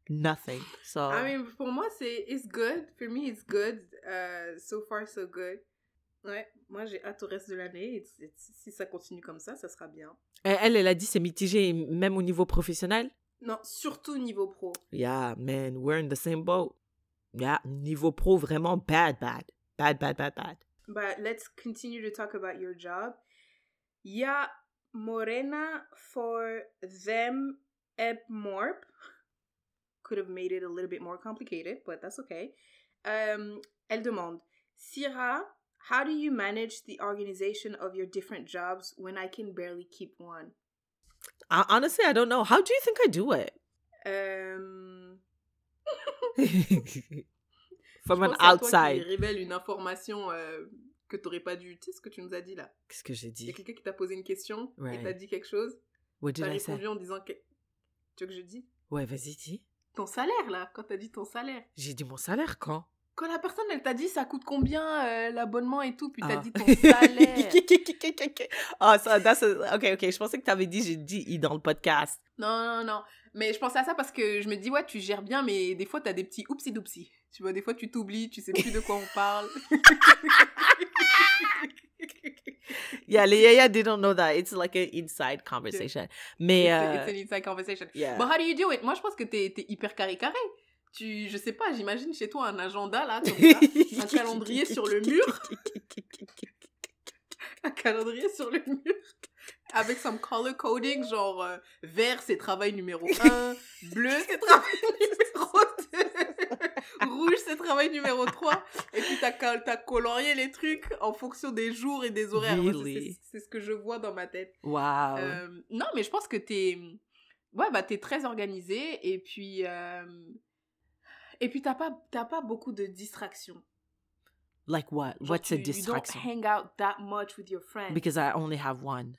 Nothing. So, I mean, pour moi, c'est it's good. For me, it's good. Uh, so far, so good. Ouais, moi, j'ai hâte au reste de l'année. Si ça continue comme ça, ça sera bien. elle, elle a dit c'est mitigé, même au niveau professionnel? Non, surtout niveau pro. Yeah, man, we're in the same boat. Yeah, niveau pro, vraiment bad, bad. Bad, bad, bad, bad. But let's continue to talk about your job. Ya Morena for them Eb Morp. Could have made it a little bit more complicated, but that's okay. Um, elle demande Syrah, how do you manage the organization of your different jobs when I can barely keep one? I, honestly, I don't know. How do you think I do it? Um, From an toi qui outside. révèle une information euh, que t'aurais pas dû. Tu sais ce que tu nous as dit là? Qu'est-ce que j'ai Il y dit? a quelqu'un qui t'a posé une question et Ouais. t'as dit quelque chose. What did T'as I say? répondu en disant que... Tu veux que je dise? Ouais, vas-y, dis. Ton salaire, là, quand t'as dit ton salaire. J'ai dit mon salaire quand? Quand la personne, elle t'a dit ça coûte combien euh, l'abonnement et tout, puis t'as Ah. dit ton salaire? Ah, ça, that's a- ok, ok. Je pensais que t'avais dit, j'ai dit i dans le podcast. non, non, non. Mais je pensais à ça parce que je me dis, ouais, tu gères bien, mais des fois, t'as des petits oupsi doupsi. Tu vois, des fois, tu t'oublies, tu sais plus de quoi on parle. Yeah, les yaya, they don't know that. It's like an inside conversation. Mais, It's, euh, it's an inside conversation. yeah. But how do you do it? Moi, je pense que t'es t'es hyper carré carré. Tu, je sais pas, j'imagine chez toi un agenda là, comme ça, un calendrier sur le mur. un calendrier sur le mur avec some color coding, genre euh, vert c'est travail numéro 1, bleu c'est travail numéro 2, rouge c'est travail numéro 3, et puis t'as t'as colorié les trucs en fonction des jours et des horaires. Really? c'est- ce que je vois dans ma tête. Wow. Euh, non, mais je pense que t'es. Ouais, bah, t'es très organisé et puis. euh, Et puis, t'as pas, pas beaucoup de distractions. like what? Genre, What's tu, a You distraction? don't hang out that much with your friends. Because I only have one.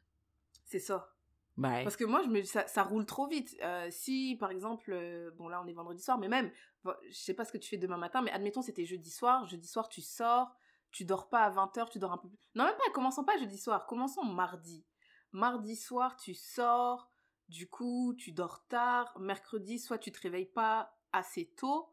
C'est ça. Right. Parce que moi, je me, ça, ça roule trop vite. Euh, si, par exemple, euh, bon, là, on est vendredi soir, mais même, bon, je sais pas ce que tu fais demain matin, mais admettons, c'était jeudi soir. Jeudi soir, tu sors, tu dors pas à 20h, tu dors un peu plus. Non, même pas, commençons pas jeudi soir, commençons mardi. Mardi soir, tu sors, du coup, tu dors tard. Mercredi, soit tu te réveilles pas assez tôt,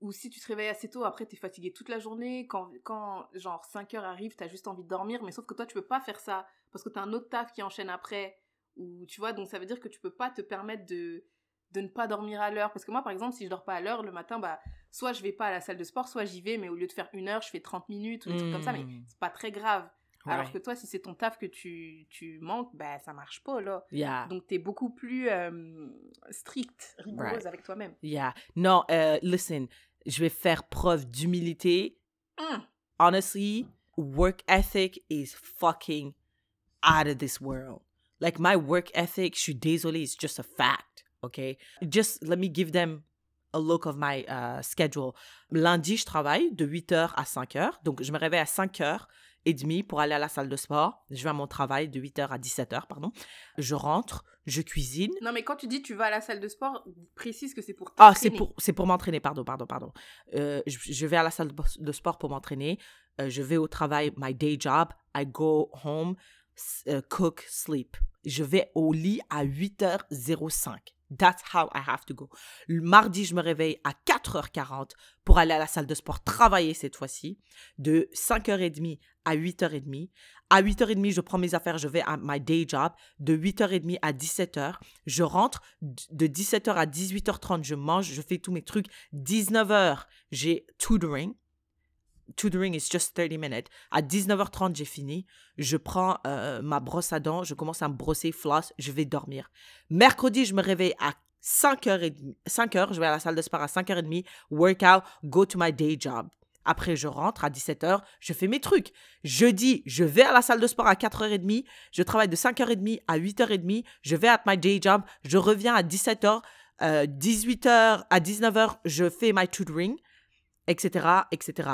ou si tu te réveilles assez tôt, après, t'es fatigué toute la journée. Quand, quand genre, 5 heures arrivent, t'as juste envie de dormir, mais sauf que toi, tu peux pas faire ça parce que t'as un autre taf qui enchaîne après ou tu vois donc ça veut dire que tu peux pas te permettre de de ne pas dormir à l'heure parce que moi par exemple si je dors pas à l'heure le matin bah soit je vais pas à la salle de sport soit j'y vais mais au lieu de faire une heure je fais 30 minutes ou des trucs comme ça mais Mm. c'est pas très grave alors que toi si c'est ton taf que tu tu manques bah ça marche pas là Yeah. donc t'es beaucoup plus euh, strict rigoureuse Right. avec toi-même Yeah. Non, euh, listen, je vais faire preuve d'humilité. Hum, Honestly, work ethic is fucking out of this world. Like my work ethic, je suis désolée, it's just a fact. Okay. Just let me give them a look of my uh, schedule. Lundi, je travaille de 8h à 5h. Donc, je me réveille à 5h et demie pour aller à la salle de sport. Je vais à mon travail de 8h à 17h, pardon. Je rentre, je cuisine. Non, mais quand tu dis tu vas à la salle de sport, précise que c'est pour Ah, c'est pour, c'est pour m'entraîner, pardon, pardon, pardon. Euh, je, je, vais à la salle de sport pour m'entraîner. Euh, je vais au travail, my day job. I go home, uh, cook, sleep. Je vais au lit à 8h05. That's how I have to go. Le mardi, je me réveille à 4h40 pour aller à la salle de sport travailler cette fois-ci, de 5h30 à 8h30. À 8h30, je prends mes affaires, je vais à my day job. De 8h30 à 17h, je rentre. De 17h à 18h30, je mange, je fais tous mes trucs. 19h, j'ai tutoring tutoring is just 30 minutes. À 19h30, j'ai fini. Je prends euh, ma brosse à dents, je commence à me brosser, floss, je vais dormir. Mercredi, je me réveille à 5h30. 5h, je vais à la salle de sport à 5h30, workout, go to my day job. Après, je rentre à 17h, je fais mes trucs. Jeudi, je vais à la salle de sport à 4h30, je travaille de 5h30 à 8h30, je vais à my day job, je reviens à 17h, 18h à 19h, je fais my tutoring, etc., etc.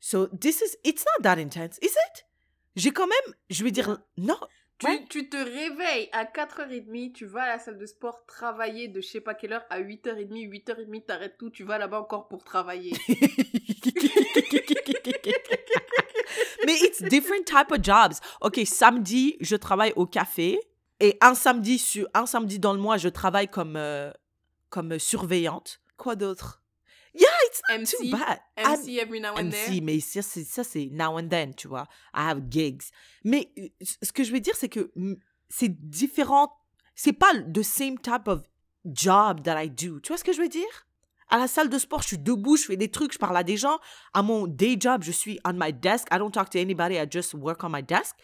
So this is, it's not that intense, is it? J'ai quand même, je vais dire, non. Tu, tu, te réveilles à 4h30, tu vas à la salle de sport travailler de je sais pas quelle heure à 8h30, 8h30 t'arrêtes tout, tu vas là-bas encore pour travailler. Mais it's different type of jobs. Ok, samedi, je travaille au café et un samedi, sur, un samedi dans le mois, je travaille comme, euh, comme surveillante. Quoi d'autre? It's MC, too bad. MC every now and MC, mais ça, c'est, ça, c'est now and then, tu vois. I have gigs. Mais euh, ce que je veux dire, c'est que c'est différent. C'est pas the same type of job that I do. Tu vois ce que je veux dire? À la salle de sport, je suis debout, je fais des trucs, je parle à des gens. À mon day job, je suis on my desk. I don't talk to anybody, I just work on my desk.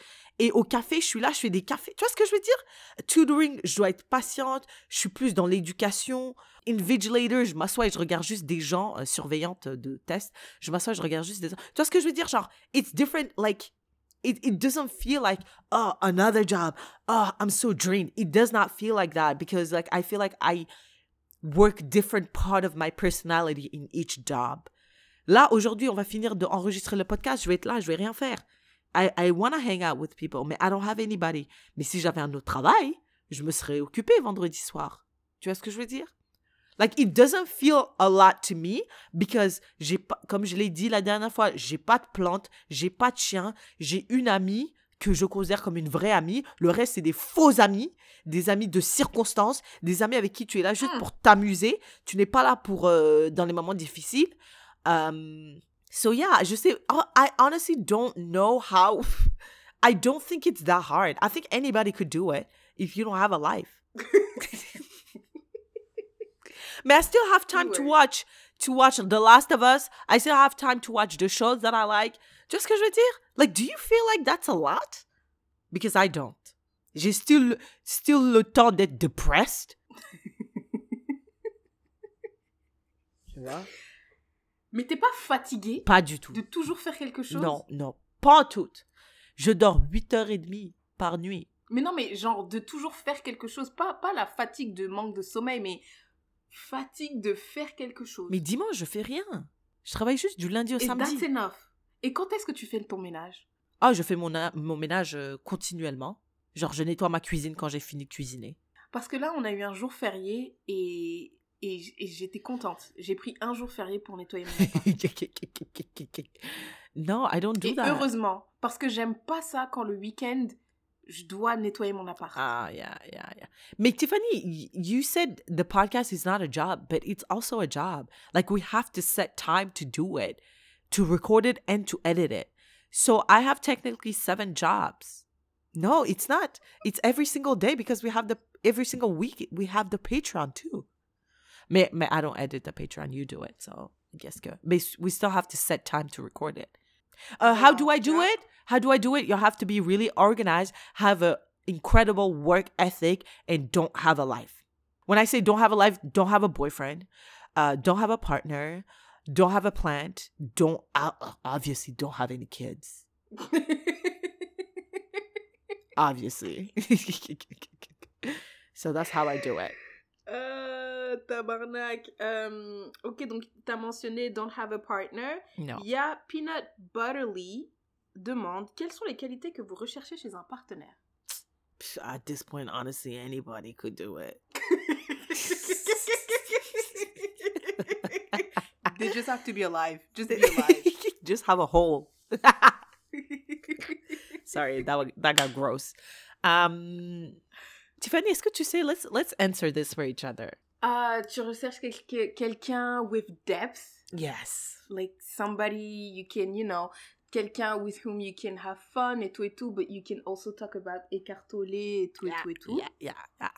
Et au café, je suis là, je fais des cafés. Tu vois ce que je veux dire? Tutoring, je dois être patiente. Je suis plus dans l'éducation. Invigilator, je m'assois et je regarde juste des gens, euh, surveillantes de tests. Je m'assois et je regarde juste des gens. Tu vois ce que je veux dire? Genre, it's different, like, it, doesn't feel like, oh, another job. Oh, I'm so drained. It does not feel like that because, like, I feel like I work different part of my personality in each job. Là, aujourd'hui, on va finir d'enregistrer le podcast. Je vais être là, je vais rien faire. I, I want to hang out with people, mais I don't have anybody. Mais si j'avais un autre travail, je me serais occupée vendredi soir. Tu vois ce que je veux dire? Like, it doesn't feel a lot to me because j'ai pas, comme je l'ai dit la dernière fois, j'ai pas de plantes, j'ai pas de chien, j'ai une amie que je considère comme une vraie amie. Le reste, c'est des faux amis, des amis de circonstances, des amis avec qui tu es là juste hmm. pour t'amuser. Tu n'es pas là pour, euh, dans les moments difficiles. Um, So yeah, je sais. Oh, uh, I honestly don't know how. I don't think it's that hard. I think anybody could do it if you don't have a life. But I still have time to watch to watch The Last of Us. I still have time to watch the shows that I like. Just que je veux dire, like, do you feel like that's a lot? Because I don't. J'ai still still le temps d'être depressed. tu vois? Mais t'es pas fatigué Pas du tout. De toujours faire quelque chose Non, non, pas tout. Je dors 8h30 par nuit. Mais non, mais genre de toujours faire quelque chose. Pas, pas la fatigue de manque de sommeil, mais fatigue de faire quelque chose. Mais dimanche, je fais rien. Je travaille juste du lundi au Et samedi. That's enough. Et quand est-ce que tu fais ton ménage? Ah, je fais mon, mon ménage euh, continuellement. Genre, je nettoie ma cuisine quand j'ai fini de cuisiner. Parce que là, on a eu un jour férié et et, j'étais contente. J'ai pris un jour férié pour nettoyer mon appart. non, I don't do et heureusement, parce que j'aime pas ça quand le week-end, je dois nettoyer mon appart. Ah, yeah, yeah, yeah. Mais Tiffany, you said the podcast is not a job, but it's also a job. Like we have to set time to do it, to record it and to edit it. So I have technically seven jobs. No, it's not. It's every single day because we have the every single week we have the Patreon too. Mais, mais I don't edit the Patreon. You do it. So I guess que. But we still have to set time to record it. Uh, how do I do it? How do I do it? You have to be really organized, have a incredible work ethic, and don't have a life. When I say don't have a life, don't have a boyfriend, uh, don't have a partner, don't have a plant, don't uh, obviously don't have any kids. Obviously. so that's how I do it. Euh, tabarnak. Euh, ok, donc t'as mentionné Don't Have a Partner. No. Il y a Peanut Butterly demande quelles sont les qualités que vous recherchez chez un partenaire? At this point, honestly, anybody could do it. They just have to be alive. Just be alive. Just have a hole. Sorry, that, that got gross. Um, Tiffany, est-ce que tu sais, let's, let's answer this for each other. Ah, tu recherches quel- quelqu'un with depth, Yes. like somebody you can, you know, quelqu'un with whom you can have fun et tout et tout, but you can also talk about écartolé et tout et tout et tout. Yeah, yeah, yeah.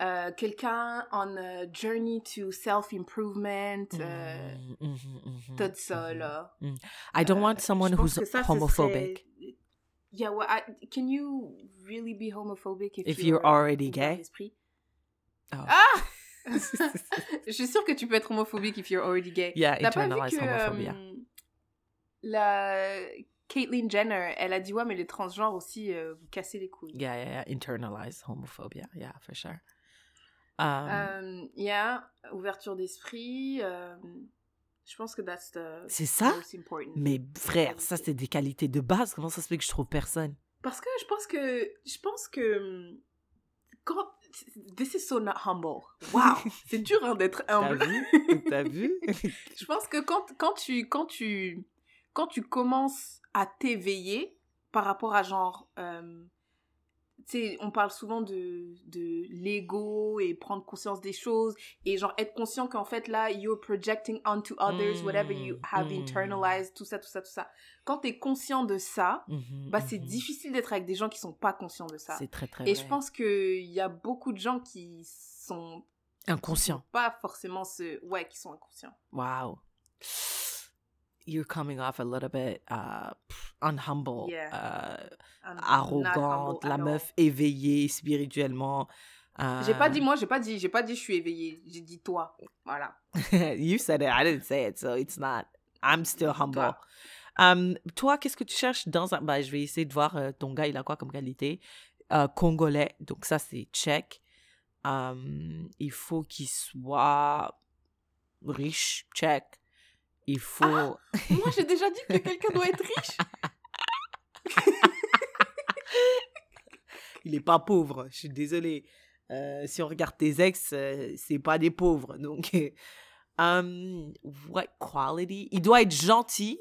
Euh, quelqu'un on a journey to self-improvement, euh, Mm, mhm, mhm, tout ça, mhm. là. I don't Euh, want someone who's ça, homophobic. serait- Yeah, well, I, can you really be homophobic if, If you're already ouvert gay? Oh. Ah Je suis sûre que tu peux être homophobique if you're already gay. Yeah, internalized homophobia. euh, la Caitlyn Jenner, elle a dit ouais mais les transgenres aussi euh, vous cassez les couilles. Yeah, yeah, yeah. Internalized homophobia. Yeah, for sure. Um, Euh, yeah, ouverture d'esprit. euh, je pense que that's the C'est ça? most important. mais frère, ça c'est des qualités de base. Comment ça se fait que je trouve personne? Parce que je pense que je pense que quand this is so not humble. Wow, c'est dur hein, d'être T'as humble. vu? T'as vu? Je pense que quand, quand, tu, quand, tu, quand tu commences à t'éveiller par rapport à genre... euh, sais, on parle souvent de, de l'ego et prendre conscience des choses et genre être conscient qu'en fait là, you're projecting onto others, whatever you Mm, have mm. internalized, tout ça, tout ça, tout ça. Quand t'es conscient de ça, Mhm, bah c'est mhm. difficile d'être avec des gens qui sont pas conscients de ça. C'est très très Et vrai. je pense qu'il y a beaucoup de gens qui sont qui Inconscient. sont pas forcément ce... Ouais, qui sont inconscients. Wow. You're coming off a little bit uh, unhumble, Yeah. uh, arrogante, humble la meuf éveillée spirituellement. J'ai pas uh, dit moi, j'ai pas dit, j'ai pas dit je suis éveillée, j'ai dit toi. Voilà. you said it, I didn't say it, so it's not. I'm still humble. Toi. Um, toi, qu'est-ce que tu cherches dans un... Bah, je vais essayer de voir euh, ton gars, il a quoi comme qualité? Euh, congolais, donc ça, c'est check. Um, il faut qu'il soit riche, check. Il faut... Moi, j'ai déjà dit que quelqu'un doit être riche. il est pas pauvre, je suis désolée. Euh, si on regarde tes ex, euh, c'est pas des pauvres. Donc, um, what quality? Il doit être gentil.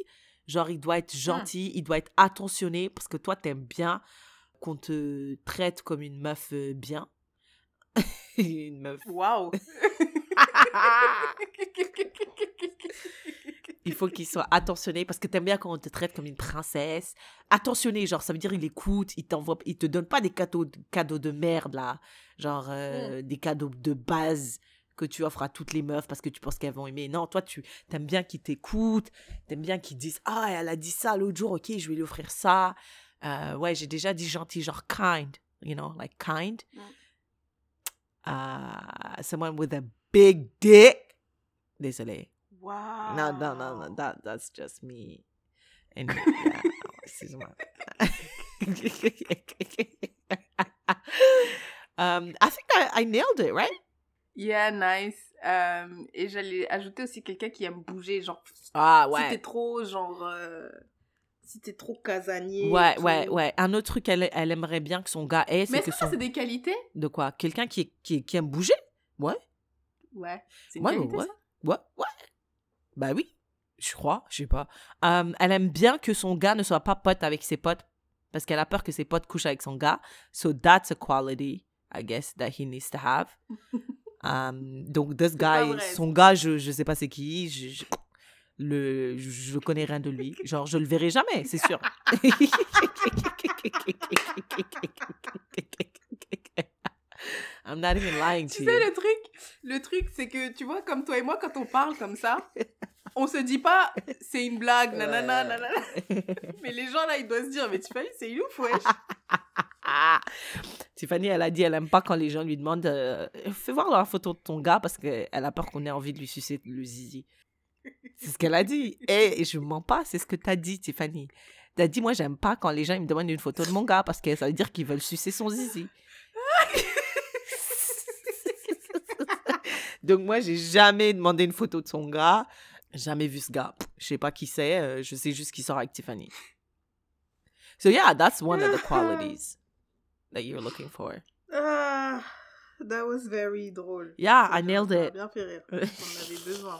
Genre, il doit être gentil, il doit être attentionné parce que toi, t'aimes bien qu'on te traite comme une meuf euh, bien. une meuf. Waouh. Il faut qu'il soit attentionné parce que t'aimes bien quand on te traite comme une princesse. Attentionné, genre, ça veut dire il écoute, il t'envoie, il te donne pas des cadeaux, cadeaux de merde, là. Genre, euh, des cadeaux de base que tu offres à toutes les meufs parce que tu penses qu'elles vont aimer. Non, toi, tu t'aimes bien qu'ils t'écoutent, t'aimes bien qu'ils disent Ah, elle a dit ça l'autre jour, ok, je vais lui offrir ça. Euh, ouais, j'ai déjà dit gentil, genre kind, you know, like kind. Mm. Uh, someone with a big dick. Désolé. Waouh. No, no, no, no. That that's just me. And yeah, excuse-moi. um, I think I, I nailed it, right? Yeah, nice. Euh, et j'allais ajouter aussi quelqu'un qui aime bouger, genre Ah si t'es ouais. trop genre euh, si t'es trop casanier. Ouais, tout. ouais, ouais. Un autre truc, elle, elle aimerait bien que son gars ait, Mais c'est que ça son... c'est des qualités? De quoi? Quelqu'un qui, qui, qui aime bouger? Ouais, Ouais. C'est une ouais, qualité ouais. ça? ouais, ouais. Bah oui, je crois, je sais pas. Elle aime bien que son gars ne soit pas pote avec ses potes parce qu'elle a peur que ses potes couchent avec son gars. So that's a quality, I guess, that he needs to have. Um, donc, this guy, son gars, je, je sais pas c'est qui, je, je, le, je connais rien de lui. Genre, je le verrai jamais, c'est sûr. I'm not even lying to Tu you. sais le truc, le truc c'est que tu vois comme toi et moi quand on parle comme ça, on se dit pas c'est une blague nanana Ouais. nanana. Mais les gens là ils doivent se dire mais tu fais c'est une ouf wesh. Tiffany, elle a dit elle aime pas quand les gens lui demandent euh, fais voir la photo de ton gars parce qu'elle a peur qu'on ait envie de lui sucer le zizi. C'est ce qu'elle a dit. Et je mens pas, c'est ce que t'as dit, Tiffany. T'as dit, moi, j'aime pas quand les gens ils me demandent une photo de mon gars parce que ça veut dire qu'ils veulent sucer son zizi. Donc, moi, j'ai jamais demandé une photo de son gars. Jamais vu ce gars. Je sais pas qui c'est. euh, Je sais juste qu'il sort avec Tiffany. So, yeah, that's one of the qualities that you're looking for. Ah, that was very drôle. Yeah, I nailed it. bien fait rire. On avait besoin.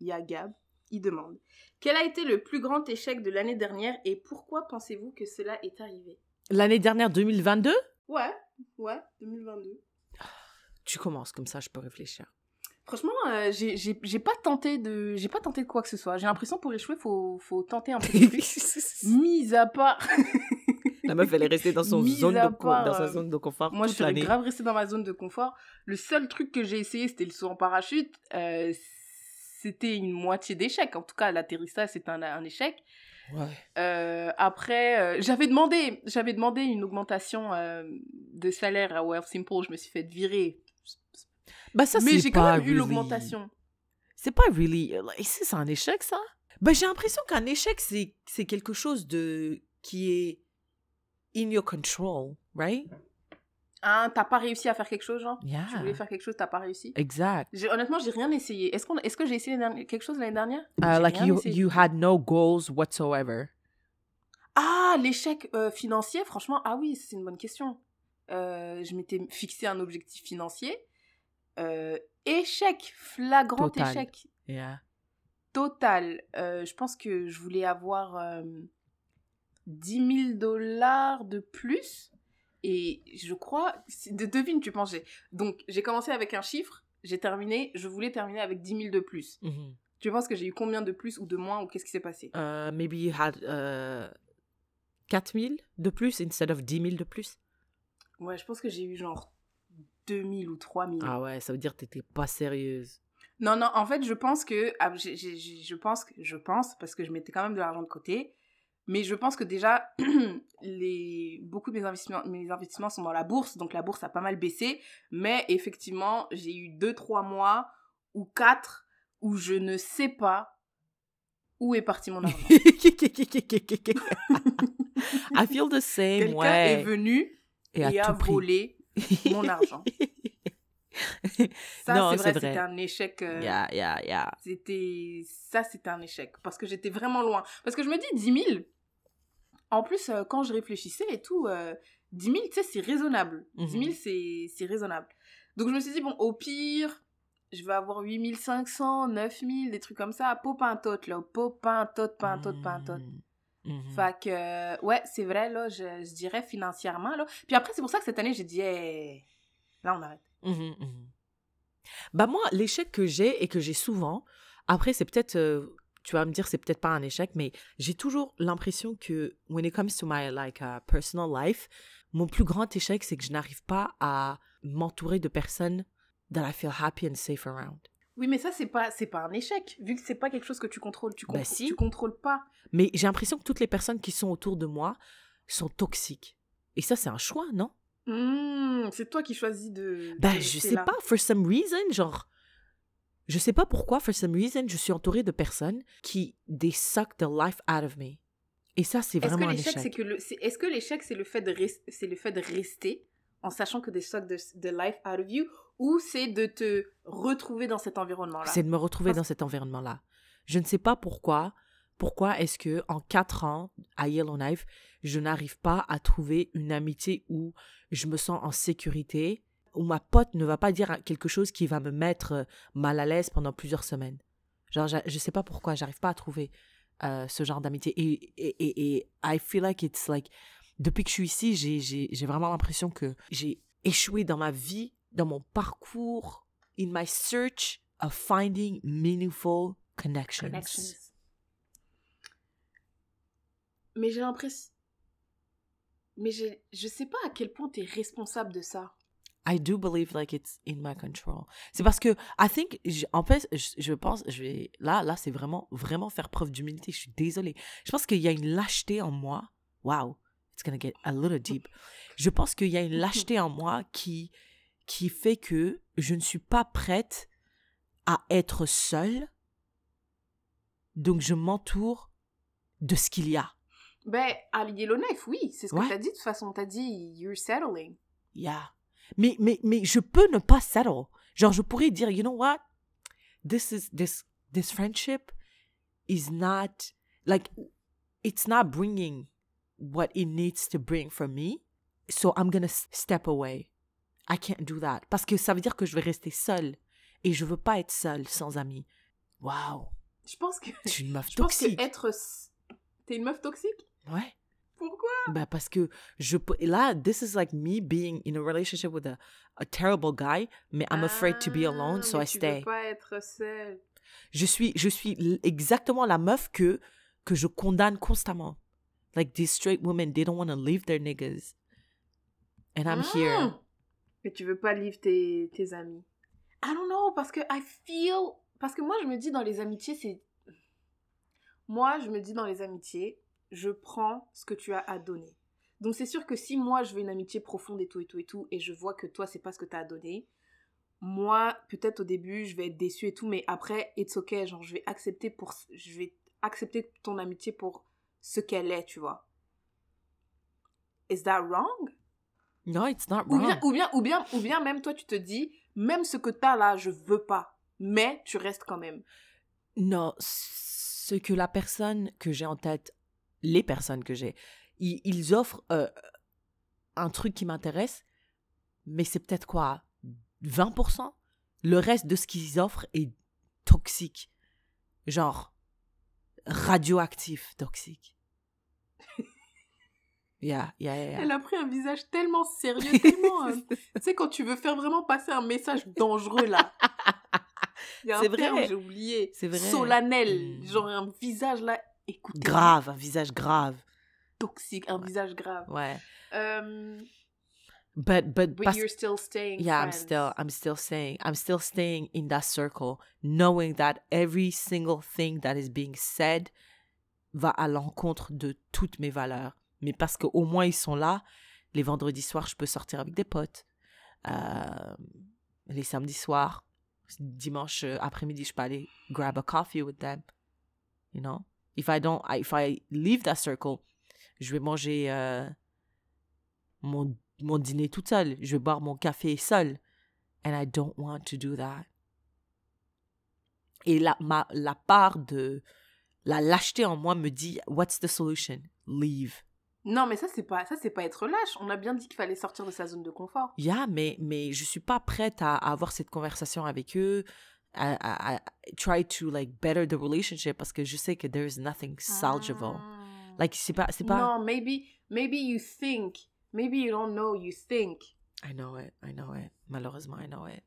Il y a Gab, il demande Quel a été le plus grand échec de l'année dernière et pourquoi pensez-vous que cela est arrivé? L'année dernière, 2022, Ouais, ouais, 2022. Tu commences comme ça, je peux réfléchir. Franchement, euh, j'ai- pas tenté de j'ai pas tenté de quoi que ce soit. J'ai l'impression pour échouer, faut faut tenter un peu de plus. Mis à part, La meuf, elle est restée dans son zone de, co- part, dans sa euh, zone de confort moi je toute l'année. grave restée dans ma zone de confort. Le seul truc que j'ai essayé, c'était le saut en parachute. Euh, c'était une moitié d'échec. En tout cas, l'atterrissage, c'était un, un échec. Ouais. Euh, après, euh, j'avais demandé, j'avais demandé une augmentation euh, de salaire à Wealth Simple. Je me suis fait virer. Bah ça, Mais c'est j'ai quand pas même eu really- l'augmentation. C'est pas really... like, C'est un échec, ça? Bah j'ai l'impression qu'un échec, c'est c'est quelque chose de... qui est in your control, right? Hein, t'as pas réussi à faire quelque chose, genre? Yeah. Tu voulais faire quelque chose, t'as pas réussi? Exact. Honnêtement, j'ai rien essayé. Est-ce qu'on, est-ce que j'ai essayé quelque chose l'année dernière? Uh, like you, essayé. you had no goals whatsoever. Ah, l'échec euh, financier, franchement, ah oui, c'est une bonne question. Euh, je m'étais fixé un objectif financier. Euh, échec, flagrant Total. échec, Yeah. total. Euh, je pense que je voulais avoir euh, 10 000 dollars de plus. Et je crois, de- devine, tu pensais. Donc, j'ai commencé avec un chiffre, j'ai terminé, je voulais terminer avec 10 000 de plus. Mhm. Tu penses que j'ai eu combien de plus ou de moins ou qu'est-ce qui s'est passé? Uh, maybe you had uh, 4000 de plus instead of 10 000 de plus? Ouais, je pense que j'ai eu genre 2000 ou 3000. Ah ouais, ça veut dire que t'étais pas sérieuse. Non, non, en fait, je pense que. ah, je pense que. Je pense, parce que je mettais quand même de l'argent de côté. Mais je pense que déjà, les, beaucoup de mes investissements, mes investissements sont dans la bourse. Donc la bourse a pas mal baissé. Mais effectivement, j'ai eu 2-3 mois ou 4 où je ne sais pas où est parti mon argent. I feel the same Quelqu'un est venu Et a volé mon argent. Ça, c'est vrai, vrai. c'était un échec. euh, Yeah, yeah, yeah. C'était ça, c'était un échec parce que j'étais vraiment loin. Parce que je me dis 10 000. En plus, euh, quand je réfléchissais et tout, euh, 10 000, tu sais, c'est raisonnable. 10 000, Mhm. c'est c'est raisonnable. Donc je me suis dit bon, au pire, je vais avoir 8 500, 9 000, des trucs comme ça. Tot là, pot pas un tot, Mm. Mhm. Fait que euh, ouais, c'est vrai là, je, je dirais financièrement là. Puis après, c'est pour ça que cette année, j'ai dit Hey, là on arrête. Mhm, mhm. Bah moi, l'échec que j'ai et que j'ai souvent, après c'est peut-être, euh, tu vas me dire c'est peut-être pas un échec, mais j'ai toujours l'impression que when it comes to my like uh, personal life, mon plus grand échec c'est que je n'arrive pas à m'entourer de personnes that I feel happy and safe around. Oui, mais ça c'est pas c'est pas un échec vu que c'est pas quelque chose que tu contrôles, tu, Bah contr- si. tu contrôles pas. Mais j'ai l'impression que toutes les personnes qui sont autour de moi sont toxiques. Et ça c'est un choix, non? Hmm, c'est toi qui choisis de. Ben, de je sais là. pas, for some reason, genre. Je sais pas pourquoi, for some reason, je suis entourée de personnes qui, they suck the life out of me. Et ça, c'est Est-ce que vraiment un l'échec c'est le est-ce que l'échec c'est le fait de res- c'est le fait de rester? En sachant que des suck de, de life out of you ou c'est de te retrouver dans cet environnement là. C'est de me retrouver Parce- dans cet environnement-là. Je ne sais pas pourquoi. Pourquoi est-ce que en quatre ans à Yellowknife, je n'arrive pas à trouver une amitié où je me sens en sécurité, où ma pote ne va pas dire quelque chose qui va me mettre euh, mal à l'aise pendant plusieurs semaines. Genre, je sais pas pourquoi, j'arrive pas à trouver euh, ce genre d'amitié. Et, et, et, et I feel like it's like, depuis que je suis ici, j'ai- j'ai j'ai vraiment l'impression que j'ai échoué dans ma vie, dans mon parcours, in my search of finding meaningful connections. Connections. Mais j'ai l'impression mais j'ai- je sais pas à quel point tu es responsable de ça. I do believe like it's in my control. C'est parce que I think en fait je, je pense je vais là là c'est vraiment vraiment faire preuve d'humilité. Je suis désolée. Je pense qu'il y a une lâcheté en moi. Wow, it's gonna get a little deep. Je pense qu'il y a une lâcheté en moi qui qui fait que je ne suis pas prête à être seule. Donc je m'entoure de ce qu'il y a. Ben, à Yellowknife, oui, c'est ce que Ouais. t'as dit de toute façon. T'as dit, you're settling. Yeah. Mais, mais, mais je peux ne pas settle. Genre, je pourrais dire, you know what? This is, this, this friendship is not, like, it's not bringing what it needs to bring for me. So I'm gonna step away. I can't do that. Parce que ça veut dire que je vais rester seule. Et je veux pas être seule sans amis. Wow. Je pense que. Je suis une meuf Je pense toxique. que être. T'es une meuf toxique? Ouais. Pourquoi? Ben parce que je Là, this is like me being in a relationship with a, a terrible guy, mais I'm afraid to be alone, Ah, so mais I tu stay. veux pas être seule. Je suis, je suis exactement la meuf que, que je condamne constamment. Like these straight women, they don't want to leave their niggas. And I'm here. Mm. Mais tu veux pas livre tes, tes amis. I don't know, parce que I feel... Parce que moi, je me dis dans les amitiés, c'est... Moi, je me dis dans les amitiés, je prends ce que tu as à donner. Donc c'est sûr que si moi, je veux une amitié profonde et tout et tout et tout, et je vois que toi, c'est pas ce que tu as à donner, moi, peut-être au début, je vais être déçue et tout, mais après, it's okay, genre, je vais accepter pour... Je vais accepter ton amitié pour ce qu'elle est, tu vois. Is that wrong? No, it's not Ou wrong. bien, ou bien, ou bien, ou bien même toi, tu te dis, même ce que t'as là, je veux pas. Mais tu restes quand même. Non, ce que la personne que j'ai en tête, les personnes que j'ai, ils, ils offrent euh, un truc qui m'intéresse, mais c'est peut-être quoi 20% Le reste de ce qu'ils offrent est toxique. Genre, radioactif toxique. Yeah, yeah, yeah. Elle a pris un visage tellement sérieux, tellement. euh, tu sais, quand tu veux faire vraiment passer un message dangereux là. C'est vrai. j'ai oublié. C'est vrai. Solennel. Mm. Genre un visage là. Écoutez. Grave, un visage grave. Toxique, un visage grave. Ouais. Euh, But, but, but you're still staying yeah i'm still i'm still staying i'm still staying in that circle knowing that every single thing that is being said va à l'encontre de toutes mes valeurs. Mais parce qu'au moins ils sont là les vendredis soirs je peux sortir avec des potes. Euh, les samedis soirs dimanche euh, après-midi je peux aller grab a coffee with them you know? If i don't if i leave that circle je vais manger euh, mon, mon dîner toute seule. Je vais boire mon café seule. And I don't want to do that. Et la, ma, la part de la lâcheté en moi me dit, what's the solution? Leave. Non, mais ça, c'est pas, ça, c'est pas être lâche. On a bien dit qu'il fallait sortir de sa zone de confort. Yeah, mais, mais je suis pas prête à, à avoir cette conversation avec eux, à- à try to like better the relationship parce que je sais que there is nothing salvageable. Ah. Like, c'est pas, c'est pas. No, maybe maybe you think. Maybe you don't know, you think. I know it. I know it. Malheureusement, I know it.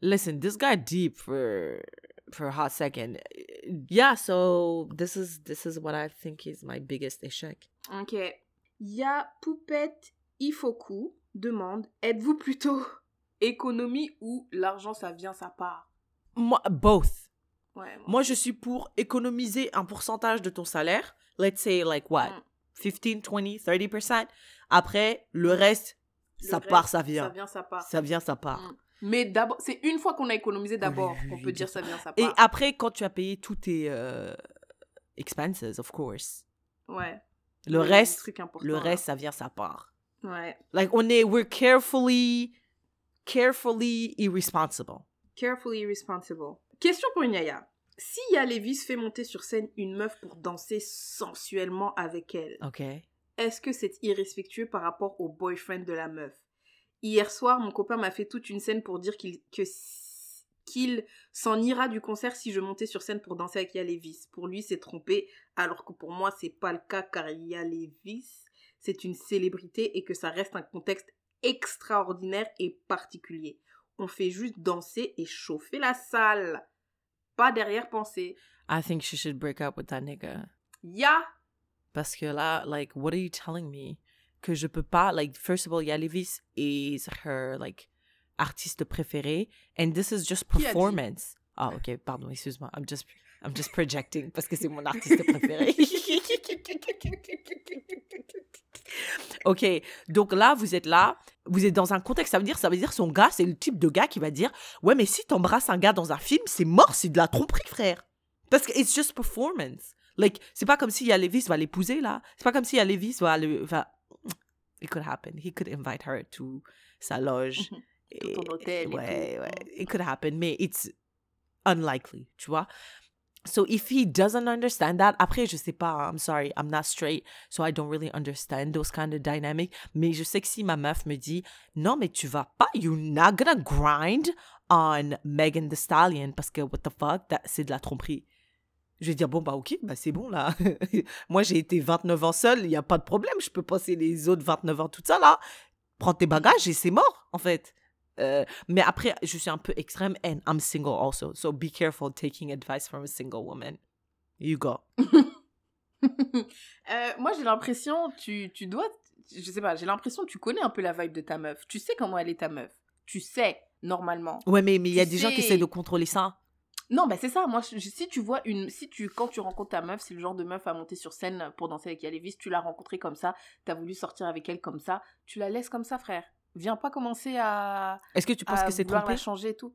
Listen, this got deep for for a hot second. Yeah, so this is this is what I think is my biggest échec. Ok. Ya Poupette Ifoku demande Êtes-vous plutôt économie ou l'argent ça vient sa part? Moi, both. Ouais. moi. Moi, je suis pour économiser un pourcentage de ton salaire. Let's say like what? Mm. 15, 20, 30%. Après, le reste, Le ça reste, part, ça vient. Ça vient sa part. Ça vient, ça part. Mm. Mais d'abord, c'est une fois qu'on a économisé d'abord Oui, qu'on peut dire ça vient Et part. après, quand tu as payé tous tes euh, expenses, of course. Ouais. Le reste, le reste, ça vient, ça part. Ouais. Like, on est, we're carefully, carefully irresponsible. Carefully responsible. Question pour Inyaya. Si Ya Levis fait monter sur scène une meuf pour danser sensuellement avec elle, est-ce que c'est irrespectueux par rapport au boyfriend de la meuf? Hier soir, mon copain m'a fait toute une scène pour dire qu'il que qu'il s'en ira du concert si je montais sur scène pour danser avec Ya Levis. Pour lui, c'est trompé, alors que pour moi, c'est pas le cas car Ya Levis, c'est une célébrité et que ça reste un contexte extraordinaire et particulier. On fait juste danser et chauffer la salle. Pas derrière penser. I think she should break up with that nigga. Ya Parce que là, like, what are you telling me? Que je peux pas, like, first of all, Yalivis is her, like, artiste préférée. And this is just performance. Ah, ok, pardon, excuse-moi. I'm just, I'm just projecting parce que c'est mon artiste préféré. ok, donc là, vous êtes là, vous êtes dans un contexte, ça veut dire, ça veut dire son gars, c'est le type de gars qui va dire, ouais, mais si t'embrasses un gars dans un film, c'est mort, c'est de la tromperie, frère. Parce que it's just performance. Like, c'est pas comme si Yalevis va l'épouser, là. C'est pas comme si Yalevis va le... Va... It could happen. He could invite her to sa loge. Hôtel et ouais, ouais. It could happen, mais it's unlikely, tu vois. So if he doesn't understand that, après, je sais pas, I'm sorry, I'm not straight, so I don't really understand those kind of dynamics. Mais je sais que si ma meuf me dit, non, mais tu vas pas, you're not gonna grind on Megan the Stallion, parce que what the fuck, c'est de la tromperie. Je vais dire, bon, bah ok, bah c'est bon là. Moi, j'ai été 29 ans seule, il n'y a pas de problème, je peux passer les autres 29 ans toute seule là. Prends tes bagages et c'est mort, en fait. Euh, mais après, je suis un peu extrême and I'm single also. So be careful taking advice from a single woman. You go. Euh, moi, j'ai l'impression, tu, tu dois, je sais pas, j'ai l'impression que tu connais un peu la vibe de ta meuf. Tu sais comment elle est ta meuf. Tu sais, normalement. Ouais, mais mais il y a Tu des gens qui essaient de contrôler ça. Non, bah c'est ça. Moi, je- si tu vois une, si tu, quand tu rencontres ta meuf, c'est le genre de meuf à monter sur scène pour danser avec Yalevis, tu l'as rencontrée comme ça, t'as voulu sortir avec elle comme ça, tu la laisses comme ça, frère. Viens pas commencer à, Est-ce que tu penses que c'est trompé? changer et tout?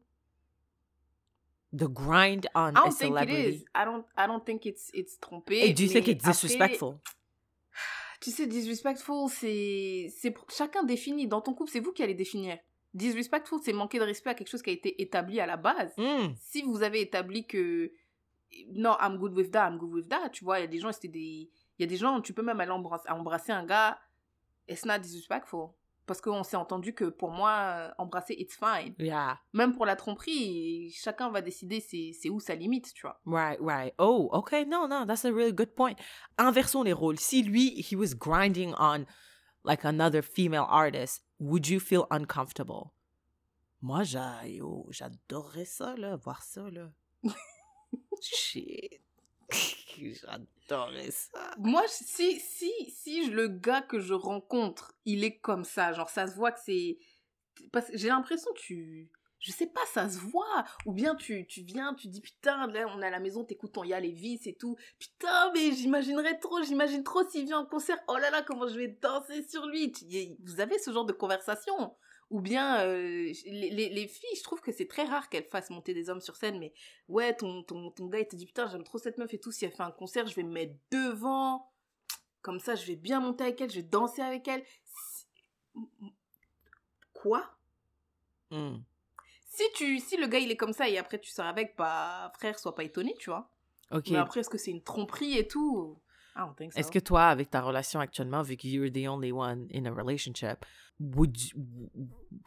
The grind on I a don't think it celebrity. is. I don't, I don't think it's, it's trompé. Et do you think mais it's après, disrespectful? Tu sais, disrespectful, c'est, c'est chacun définit. Dans ton couple, c'est vous qui allez définir. Disrespectful, c'est manquer de respect à quelque chose qui a été établi à la base. Hmm. si vous avez établi que non, I'm good with that, I'm good with that, tu vois, il y a des gens, c'était des. Il y a des gens, tu peux même aller embrasser, embrasser un gars, it's not disrespectful. Parce qu'on s'est entendu que pour moi, euh, embrasser, it's fine. Yeah. Même pour la tromperie, chacun va décider c'est où sa limite, tu vois. Right, right. Oh, okay. No, no, that's a really good point. Inversons les rôles. Si lui, he was grinding on like another female artist, would you feel uncomfortable? Moi, j'a- yo, j'adorerais ça, là, voir ça, là. Shit. j'adorerais ça. Moi, si, si, si le gars que je rencontre, il est comme ça, genre ça se voit que c'est... Parce que j'ai l'impression que tu... Je sais pas, ça se voit. Ou bien tu, tu viens, tu dis putain, là on est à la maison, t'écoutes ton Ya les vis et tout. Putain, mais j'imaginerais trop, j'imagine trop s'il vient en concert. Oh là là, comment je vais danser sur lui. Y- Vous avez ce genre de conversation ou bien euh, les, les, les filles, je trouve que c'est très rare qu'elles fassent monter des hommes sur scène, mais ouais, ton, ton, ton gars il te dit putain, j'aime trop cette meuf et tout, si elle fait un concert, je vais me mettre devant, comme ça je vais bien monter avec elle, je vais danser avec elle. Quoi? Hmm. si, tu, si le gars il est comme ça et après tu sors avec, bah frère, sois pas étonné, tu vois. Ok. Mais après, est-ce que c'est une tromperie et tout? I don't think so. Est-ce que toi, avec ta relation actuellement, vu que you're the only one in a relationship, would you,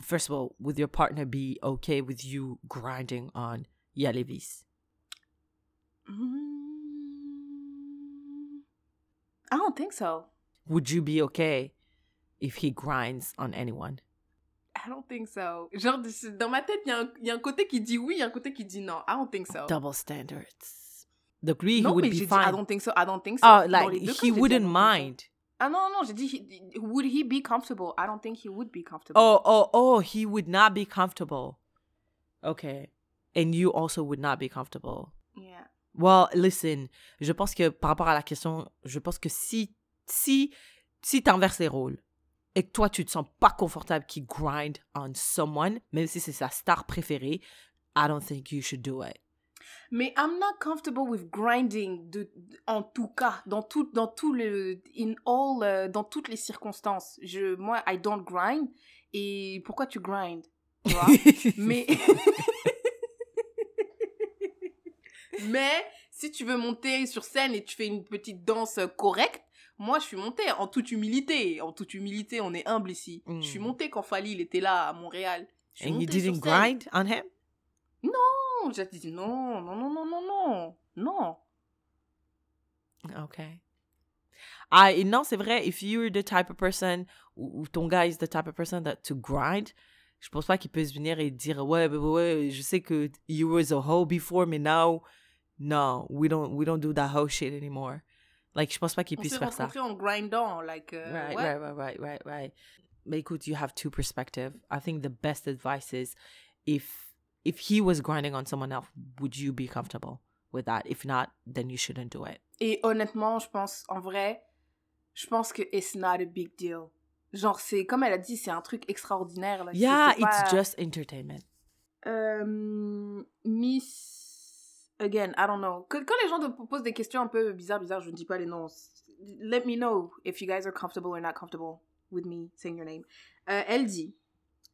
first of all, would your partner be okay with you grinding on Yalevis? Mm, I don't think so. Would you be okay if he grinds on anyone? I don't think so. Genre, dans ma tête, il y, a un- il y a un côté qui dit oui, il y a un côté qui dit non. I don't think so. Double standards. Donc lui, he non, would mais be j'ai dit I fine. don't think so, I don't think so. Oh, like cas, he dit I wouldn't so. mind. Ah non, non, j'ai dit, he- would he be comfortable? I don't think he would be comfortable. Oh, oh, oh, he would not be comfortable. Okay. And you also would not be comfortable. Yeah. Well, listen, je pense que par rapport à la question, je pense que si si si t'inverses les rôles et que toi tu te sens pas confortable qu'il grind on someone, même si c'est sa star préférée, I don't think you should do it. Mais I'm not comfortable with grinding de, en tout cas, dans tout, dans tout le, in all, euh, dans toutes les circonstances. Je, moi, I don't grind. Et pourquoi tu grind? Tu vois? Mais, mais si tu veux monter sur scène et tu fais une petite danse correcte, moi je suis montée en toute humilité. En toute humilité, on est humble ici. Mm. Je suis montée quand Fali il était là à Montréal. And you didn't grind on him? Non, j'ai dit non, non, non, non, non, non, non. Okay. Ah, et non, c'est vrai, if you're the type of person, ou, ou ton gars is the type of person that to grind, je pense pas qu'il puisse venir et dire, ouais, ouais, ouais, je sais que you was a hoe before, mais now, no, we don't, we don't do that hoe shit anymore. Like, je pense pas qu'il On puisse s'est faire ça. rencontrés en grindant, like, euh, Right, ouais. right, right, right, right, right. Mais écoute, you have two perspectives. I think the best advice is if if he was grinding on someone else, would you be comfortable with that? If not, then you shouldn't do it. Et honnêtement, je pense, en vrai, je pense que it's not a big deal. Genre, c'est, comme elle a dit, c'est un truc extraordinaire. Là. C'est- Yeah, c'est pas- it's just entertainment. Euh, Miss again, I don't know. Quand les gens te posent des questions un peu bizarres, bizarres, je ne dis pas les noms. Let me know if you guys are comfortable or not comfortable with me saying your name. Euh, elle dit,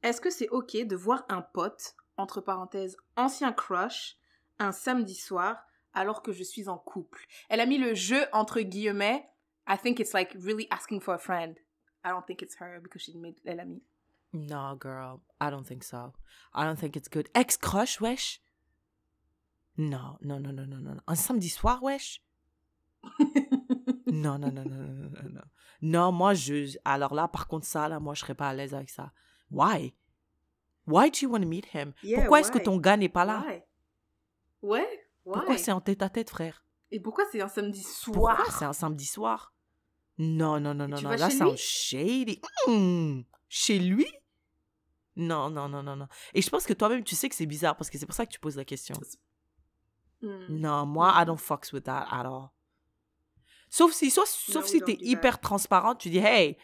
est-ce que c'est ok de voir un pote, entre parenthèses, ancien crush, un samedi soir, alors que je suis en couple Elle a mis le jeu entre guillemets. I think it's like really asking for a friend. I don't think it's her because she made. Elle a mis. No, girl. I don't think so. I don't think it's good. Ex-crush, wesh? Non, non, non, non, non, non. Un samedi soir, wesh? Non, non, non, non, non, non, non, non. Non, moi, je... Alors là, par contre, ça, là, moi, je serais pas à l'aise avec ça. Why? Why do you want to meet him? Yeah, Pourquoi est-ce que ton gars n'est pas là? Why? Ouais. Pourquoi c'est en tête-à-tête, frère? Et pourquoi c'est un samedi soir? Pourquoi c'est un samedi soir? Non, non, non, non, non. Là, c'est un shady. Chez lui? Non, non, non, non, non. Et je pense que toi-même, tu sais que c'est bizarre parce que c'est pour ça que tu poses la question. Hmm. Non, moi, I don't fucks with that at all. Sauf si, sauf, sauf we si t'es hyper transparente, tu dis, hey,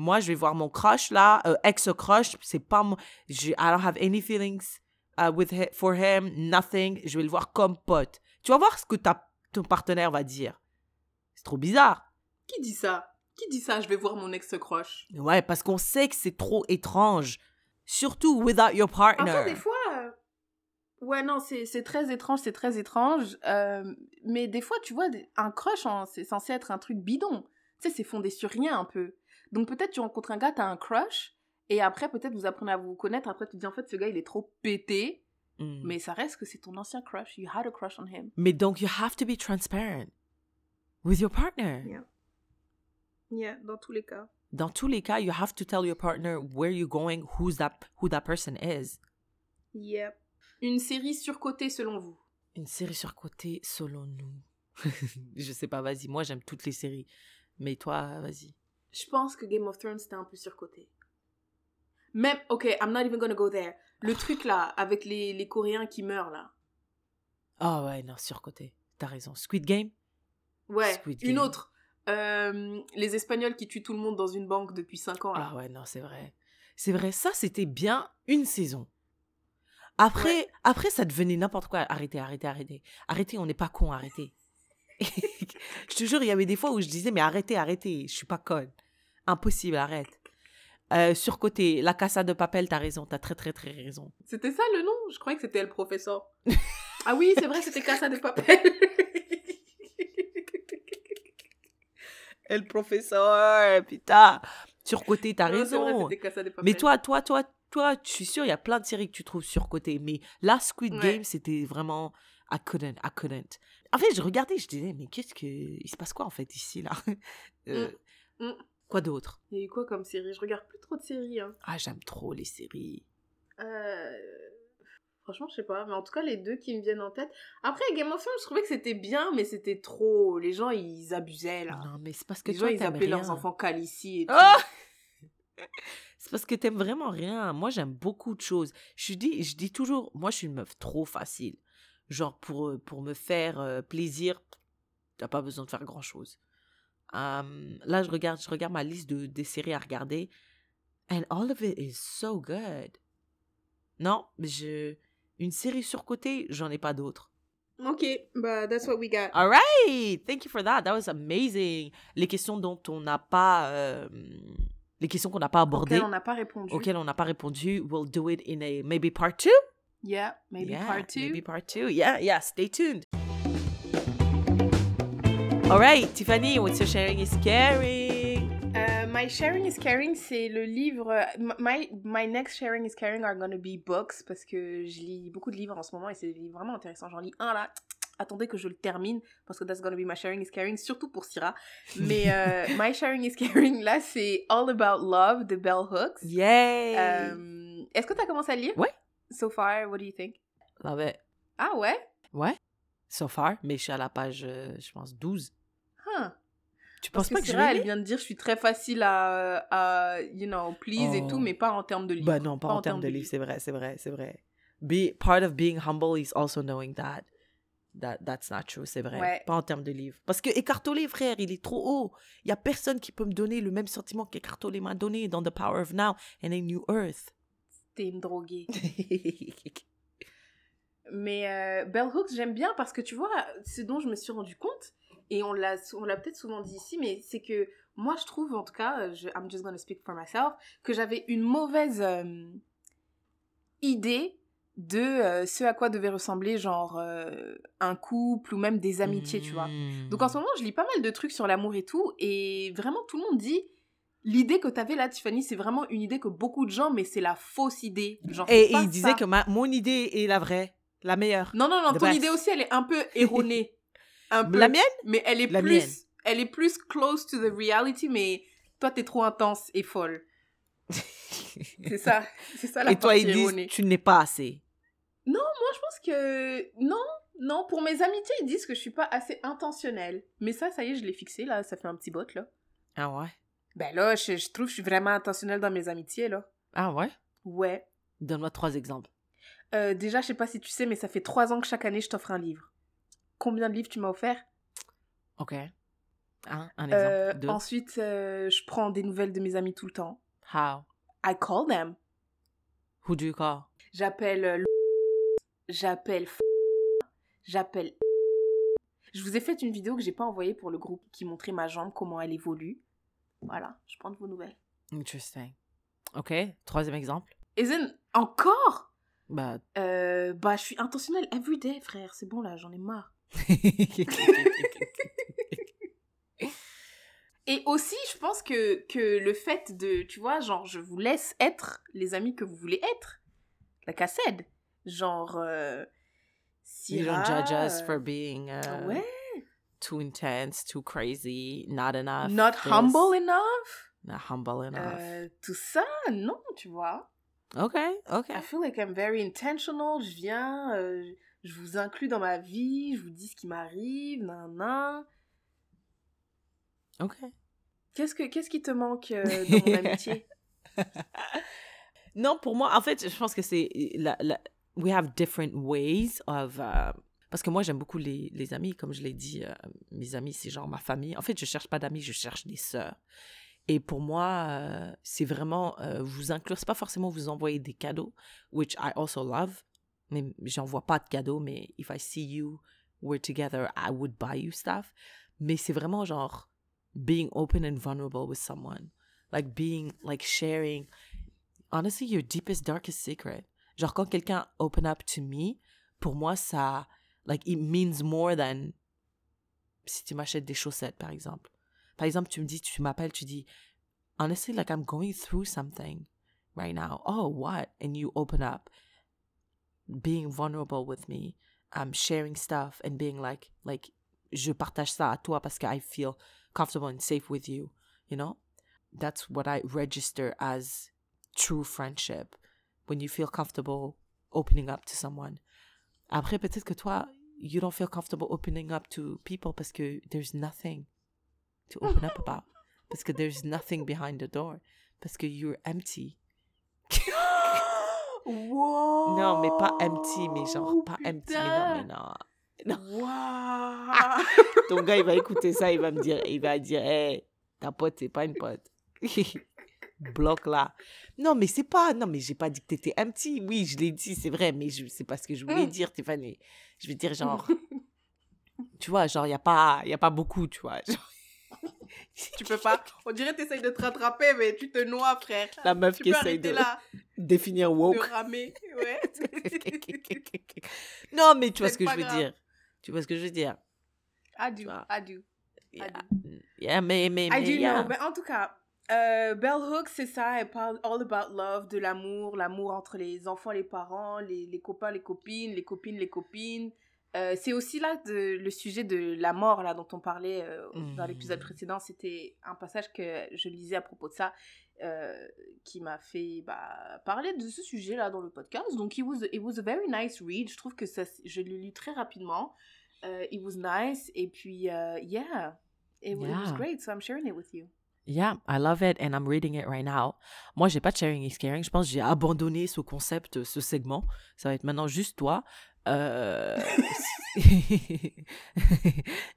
moi, je vais voir mon crush là, euh, ex-crush, c'est pas moi. je- I don't have any feelings uh, with he- for him, nothing. Je vais le voir comme pote. Tu vas voir ce que ta, ton partenaire va dire. C'est trop bizarre. Qui dit ça? Qui dit ça? Je vais voir mon ex-crush. Ouais, parce qu'on sait que c'est trop étrange. Surtout without your partner. Enfin, des fois. euh, Ouais, non, c'est très étrange, c'est très étrange. euh, mais des fois, tu vois, un crush, hein, c'est censé être un truc bidon. Tu sais, c'est fondé sur rien un peu. Donc peut-être tu rencontres un gars, t'as un crush, et après, peut-être vous apprenez à vous connaître. Après, tu te dis, en fait, ce gars, il est trop pété. Mm. Mais ça reste que c'est ton ancien crush. You had a crush on him. Mais donc, you have to be transparent with your partner. Yeah. Yeah, dans tous les cas. Dans tous les cas, you have to tell your partner where you're going, who's that, who that person is. Yep. Une série surcotée selon vous Une série sur côté selon nous. je sais pas, vas-y. Moi, j'aime toutes les séries. Mais toi, vas-y. Je pense que Game of Thrones c'était un peu surcoté. Même, ok, I'm not even gonna go there. Le truc là, avec les, les Coréens qui meurent là. Ah ouais, non, surcoté. T'as raison. Squid Game? Ouais, Squid une autre. Euh, les Espagnols qui tuent tout le monde dans une banque depuis 5 ans là. Ah ouais, non, c'est vrai. C'est vrai, ça, c'était bien une saison. Après, Ouais. après ça devenait n'importe quoi. Arrêtez, arrêtez, arrêtez. Arrêtez, on n'est pas con, arrêtez. je te jure, il y avait des fois où je disais, mais arrêtez, arrêtez, je suis pas conne. Impossible, arrête. Euh, surcoté, la Casa de Papel, t'as raison, t'as très très très raison. C'était ça le nom? Je croyais que c'était le professeur. ah oui, c'est vrai, c'était Casa de Papel. Et le professeur, putain. Surcoté, t'as vrai, raison. c'était Casa de Papel. Mais toi, toi, toi, toi, je suis sûre, il y a plein de séries que tu trouves surcotées. Mais là, Squid Ouais. Game, c'était vraiment. I couldn't, I couldn't. En fait, je regardais, je disais, mais qu'est-ce que. Il se passe quoi, en fait, ici, là? Euh, Mm, mm. Quoi d'autre? Il y a eu quoi comme série? Je regarde plus trop de séries. Hein. Ah, j'aime trop les séries. Euh, Franchement, je sais pas. Mais en tout cas, les deux qui me viennent en tête. Après, Game of Thrones, je trouvais que c'était bien, mais c'était trop. Les gens, ils abusaient là. Non, mais c'est parce que Les gens, toi, ils t'aimes appelaient rien. leurs enfants Calici et tout. Ah c'est parce que t'aimes vraiment rien. Moi, j'aime beaucoup de choses. Je dis, je dis toujours, moi, je suis une meuf trop facile. Genre, pour, euh, pour me faire euh, plaisir, t'as pas besoin de faire grand-chose. Euh, là, je regarde, je regarde ma liste de, des séries à regarder. And all of it is so good. Non, je... Une série surcotée, j'en ai pas d'autres. Ok, bah, that's what we got. All right, thank you for that. That was amazing. Les questions dont on n'a pas... euh, les questions qu'on n'a pas abordées Auquel on n'a pas répondu. auxquelles on n'a pas répondu, we'll do it in a maybe part two? Yeah, maybe yeah, part two. Maybe part two. Yeah, yeah. Stay tuned. All right, Tiffany, what's your sharing is caring? Euh, my sharing is caring, c'est le livre. My, my next sharing is caring are gonna be books parce que je lis beaucoup de livres en ce moment et c'est vraiment intéressants. J'en lis un là. Attendez que je le termine parce que that's gonna be my sharing is caring, surtout pour Syrah. Mais euh, my sharing is caring là, c'est All About Love de Bell Hooks. Yay! Euh, Est-ce que tu as commencé à lire? Ouais. So far, what do you think? Love it. Ah ouais? Ouais. So far, mais je suis à la page, euh, je pense, 12. Huh. Tu Parce penses pas que je vais elle vient de dire je suis très facile à, à you know, please et Oh. tout, mais pas en termes de livre. Bah non, pas, en termes de livre, c'est vrai, c'est vrai, c'est vrai. Be, part of being humble is also knowing that. That, that's not true, c'est vrai. Ouais. Pas en termes de livre. Parce que Écartolé, frère, il est trop haut. Il y a personne qui peut me donner le même sentiment qu'Écartolé m'a donné dans The Power of Now and a New Earth. T'es une droguée. Mais euh, Bell Hooks, j'aime bien parce que tu vois, ce dont je me suis rendu compte, et on l'a, on l'a peut-être souvent dit ici, mais c'est que moi, je trouve, en tout cas, je, I'm just gonna speak for myself, que j'avais une mauvaise euh, idée de euh, ce à quoi devait ressembler, genre, euh, un couple ou même des amitiés, tu vois. Donc en ce moment, je lis pas mal de trucs sur l'amour et tout, et vraiment, tout le monde dit. L'idée que t'avais là, Tiffany, c'est vraiment une idée que beaucoup de gens, mais c'est la fausse idée. Genre, Et, et il disait ça. que ma, mon idée est la vraie, la meilleure. Non, non, non, ton idée aussi, elle est un peu erronée. Un peu. La mienne? Mais elle est La plus, mienne. elle est plus close to the reality, mais toi, t'es trop intense et folle. C'est ça, c'est ça la Et toi, ils disent, tu n'es pas assez. Moi, je pense que non, non. Pour mes amitiés, ils disent que je suis pas assez intentionnelle. Mais ça, ça y est, je l'ai fixé là. Ça fait un petit bot là. Ah ouais? Ben là, je, je trouve que je suis vraiment intentionnelle dans mes amitiés là. Ah ouais? Ouais. Donne-moi trois exemples. Euh, déjà, je sais pas si tu sais, mais ça fait trois ans que chaque année, je t'offre un livre. Combien de livres tu m'as offert Ok. Un, un exemple. Euh, Deux. Ensuite, euh, je prends des nouvelles de mes amis tout le temps. How? I call them. Who do you call? J'appelle euh, le- j'appelle j'appelle je vous ai fait une vidéo que j'ai pas envoyée pour le groupe qui montrait ma jambe comment elle évolue. Voilà, je prends de vos nouvelles. Interesting. Ok. Troisième exemple. Isn't encore? Bah. euh, bah je suis intentionnelle everyday frère, c'est bon là, j'en ai marre. Et aussi, je pense que que le fait de tu vois, genre je vous laisse être les amis que vous voulez être. La cassette. Genre euh, you don't Syrah, judge us euh, for being uh, Ouais. too intense, too crazy, not enough. Not this, humble enough? Not humble enough. Euh, tout ça, non, tu vois. Ok, ok. I feel like I'm very intentional. Je viens, euh, je vous inclus dans ma vie, je vous dis ce qui m'arrive, nan nan. Ok. Qu'est-ce que qu'est-ce qui te manque euh, dans mon amitié? Non, pour moi, en fait, je pense que c'est la, la- we have different ways of uh, parce que moi j'aime beaucoup les, les amis, comme je l'ai dit, euh, mes amis c'est genre ma famille. En fait, je cherche pas d'amis, je cherche des sœurs. Et pour moi, euh, c'est vraiment euh, vous inclure, c'est pas forcément vous envoyer des cadeaux, which I also love. Mais j'envoie pas de cadeaux, mais if I see you, we're together, I would buy you stuff. Mais c'est vraiment genre being open and vulnerable with someone, like being like sharing. Honestly your deepest darkest secret. Genre quand quelqu'un open up to me pour moi ça like it means more than si tu m'achètes des chaussettes par exemple. Par exemple tu me dis tu m'appelles tu dis honestly like I'm going through something right now. Oh what? And you open up being vulnerable with me um sharing stuff and being like like je partage ça à toi parce que I feel comfortable and safe with you you know that's what I register as true friendship when you feel comfortable opening up to someone. Après, peut-être que toi, you don't feel comfortable opening up to people parce que there's nothing to open up about. Parce que there's nothing behind the door. Parce que you're empty. Wow Non, mais pas empty, mais genre pas empty. Mais non, mais non. Wow Ton gars, il va écouter ça, il va me dire, il va dire, hey, ta pote, c'est pas une pote. Bloc là. Non, mais c'est pas, non, mais j'ai pas dit que t'étais empty. Oui, je l'ai dit, c'est vrai, mais je, c'est pas ce que je voulais Mm. dire, Tiffany. Je veux dire, genre, tu vois, genre, il y a pas, y a pas beaucoup, tu vois. Genre, Tu peux pas. On dirait que t'essayes de te rattraper, mais tu te noies, frère. la meuf Tu qui essaye de là, définir de woke. ramer. Ouais. non, mais tu vois ce que je veux grave. dire. Tu vois ce que je veux dire. I do. Yeah. Yeah, mais, mais, I mais, do yeah. know. Mais en tout cas, euh, Bell Hooks, c'est ça. Elle parle all about love, de l'amour, l'amour entre les enfants, les parents, les, les copains, les copines, les copines, les copines. Euh, c'est aussi là de, le sujet de la mort là dont on parlait euh, dans l'épisode précédent. C'était un passage que je lisais à propos de ça euh, qui m'a fait bah, parler de ce sujet là dans le podcast. Donc it was, it was a very nice read. Je trouve que ça, je l'ai lu très rapidement. It was nice et puis yeah, it, it was Yeah. great. So I'm sharing it with you. Yeah, I love it and I'm reading it right now. Moi, j'ai pas de sharing is caring. Je pense que j'ai abandonné ce concept, ce segment. Ça va être maintenant juste toi. Euh...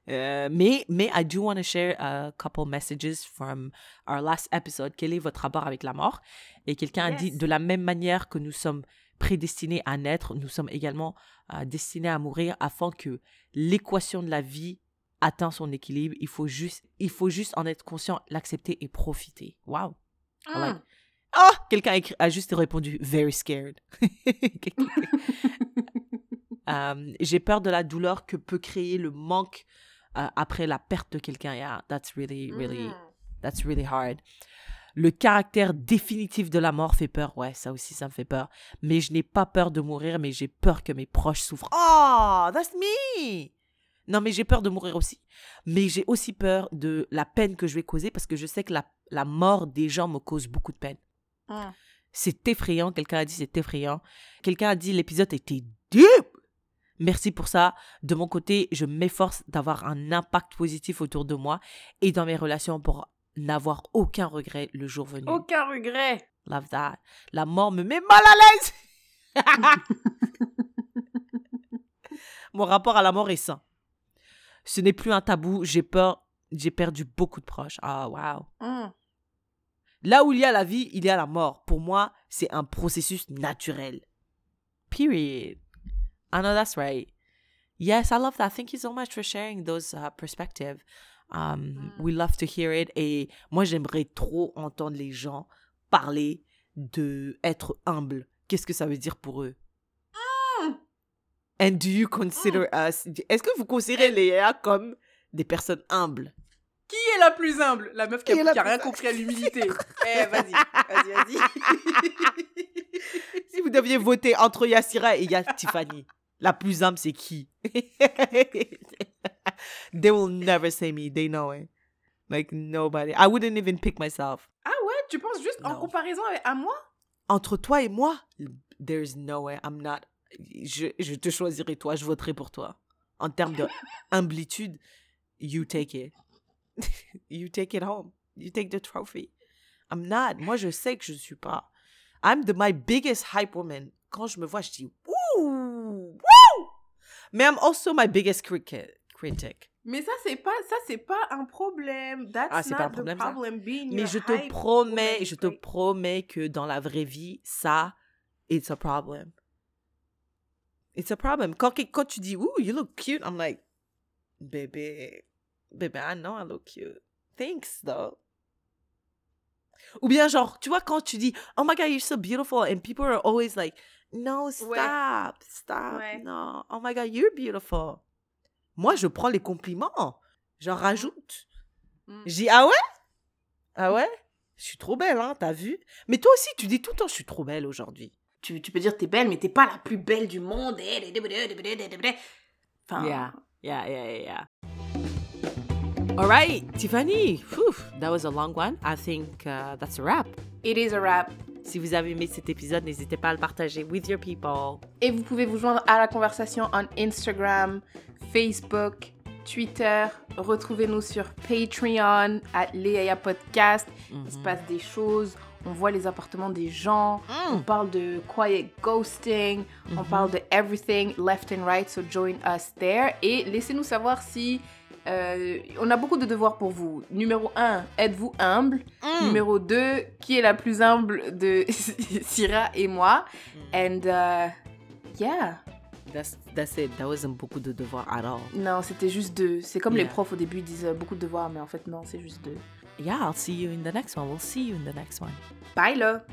euh, mais, mais I do want to share a couple messages from our last episode. Quel est votre rapport avec la mort? Et quelqu'un a dit, de la même manière que nous sommes prédestinés à naître, nous sommes également euh, destinés à mourir afin que l'équation de la vie atteint son équilibre. Il faut juste, il faut juste en être conscient, l'accepter et profiter. Wow. Mm. Oh, quelqu'un a, a juste répondu very scared. Euh, J'ai peur de la douleur que peut créer le manque euh, après la perte de quelqu'un. Yeah, that's really, really, Mm. that's really hard. Le caractère définitif de la mort fait peur. Ouais, ça aussi, ça me fait peur. Mais je n'ai pas peur de mourir, mais j'ai peur que mes proches souffrent. Oh, that's me! Non, mais j'ai peur de mourir aussi. Mais j'ai aussi peur de la peine que je vais causer parce que je sais que la, la mort des gens me cause beaucoup de peine. Mm. C'est effrayant. Quelqu'un a dit c'est effrayant. Quelqu'un a dit l'épisode était deep. Merci pour ça. De mon côté, je m'efforce d'avoir un impact positif autour de moi et dans mes relations pour n'avoir aucun regret le jour venu. Aucun regret. Love that. La mort me met mal à l'aise. Mon rapport à la mort est sain. Ce n'est plus un tabou. J'ai peur. J'ai perdu beaucoup de proches. Ah, wow. Mm. Là où il y a la vie, il y a la mort. Pour moi, c'est un processus naturel. Period. I know that's right. Yes, I love that. Thank you so much for sharing those uh, perspectives. Um, We love to hear it. Et moi, j'aimerais trop entendre les gens parler de être humble. Qu'est-ce que ça veut dire pour eux? And do you consider us... Est-ce que vous considérez les IA comme des personnes humbles? Qui est la plus humble? La meuf qui a, qui rien compris à l'humilité. eh, vas-y, vas-y, vas-y. Si vous deviez voter entre Yassira et Tiffany, la plus humble, c'est qui? They will never say me. They know it. Like, nobody. I wouldn't even pick myself. ah ouais, tu penses juste en comparaison à moi? Entre toi et moi, there's no way. I'm not... Je, je te choisirai toi. Je voterai pour toi. En termes de humblitude, you take it. you take it home. You take the trophy. I'm not. Moi, je sais que je ne suis pas. I'm the, my biggest hype woman. Quand je me vois, je dis. Mais I'm also my biggest critic. critic. Mais ça, c'est pas, ça, c'est pas un problème. That's Ah, not pas un the problème, problem. Being Mais je te promets, je te promets que dans la vraie vie, ça, it's a problem. It's a problem. Quand, quand tu dis, ooh, you look cute, I'm like, baby, baby, I know I look cute. Thanks, though. Ou bien, genre, tu vois, quand tu dis, oh my god, you're so beautiful, and people are always like, no, stop, stop, Ouais. no, oh my god, you're beautiful. Moi, je prends les compliments, j'en rajoute. Mm. Dis, ah ouais? Ah ouais? Je suis trop belle, hein, t'as vu? Mais toi aussi, tu dis tout le temps, je suis trop belle aujourd'hui. Tu, tu peux dire t'es belle, mais t'es pas la plus belle du monde. Enfin, Yeah, yeah, yeah, yeah. All right, Tiffany, whew, that was a long one. I think uh, that's a wrap. it is a wrap. Si vous avez aimé cet épisode, n'hésitez pas à le partager with your people. Et vous pouvez vous joindre à la conversation en Instagram, Facebook, Twitter. Retrouvez-nous sur Patreon, à Léa Podcast. Il se passe des choses. On voit les appartements des gens. On parle de quiet ghosting. On parle de everything left and right. So join us there. Et laissez-nous savoir si. Euh, on a beaucoup de devoirs pour vous. Numéro 1, êtes-vous humble? Numéro 2, qui est la plus humble de Syrah et moi? And uh, yeah. That's, that's it. That wasn't beaucoup de devoirs at all. Non, c'était juste deux. C'est comme les profs au début disent euh, beaucoup de devoirs, mais en fait non, c'est juste deux. Yeah, I'll see you in the next one. We'll see you in the next one. Bye là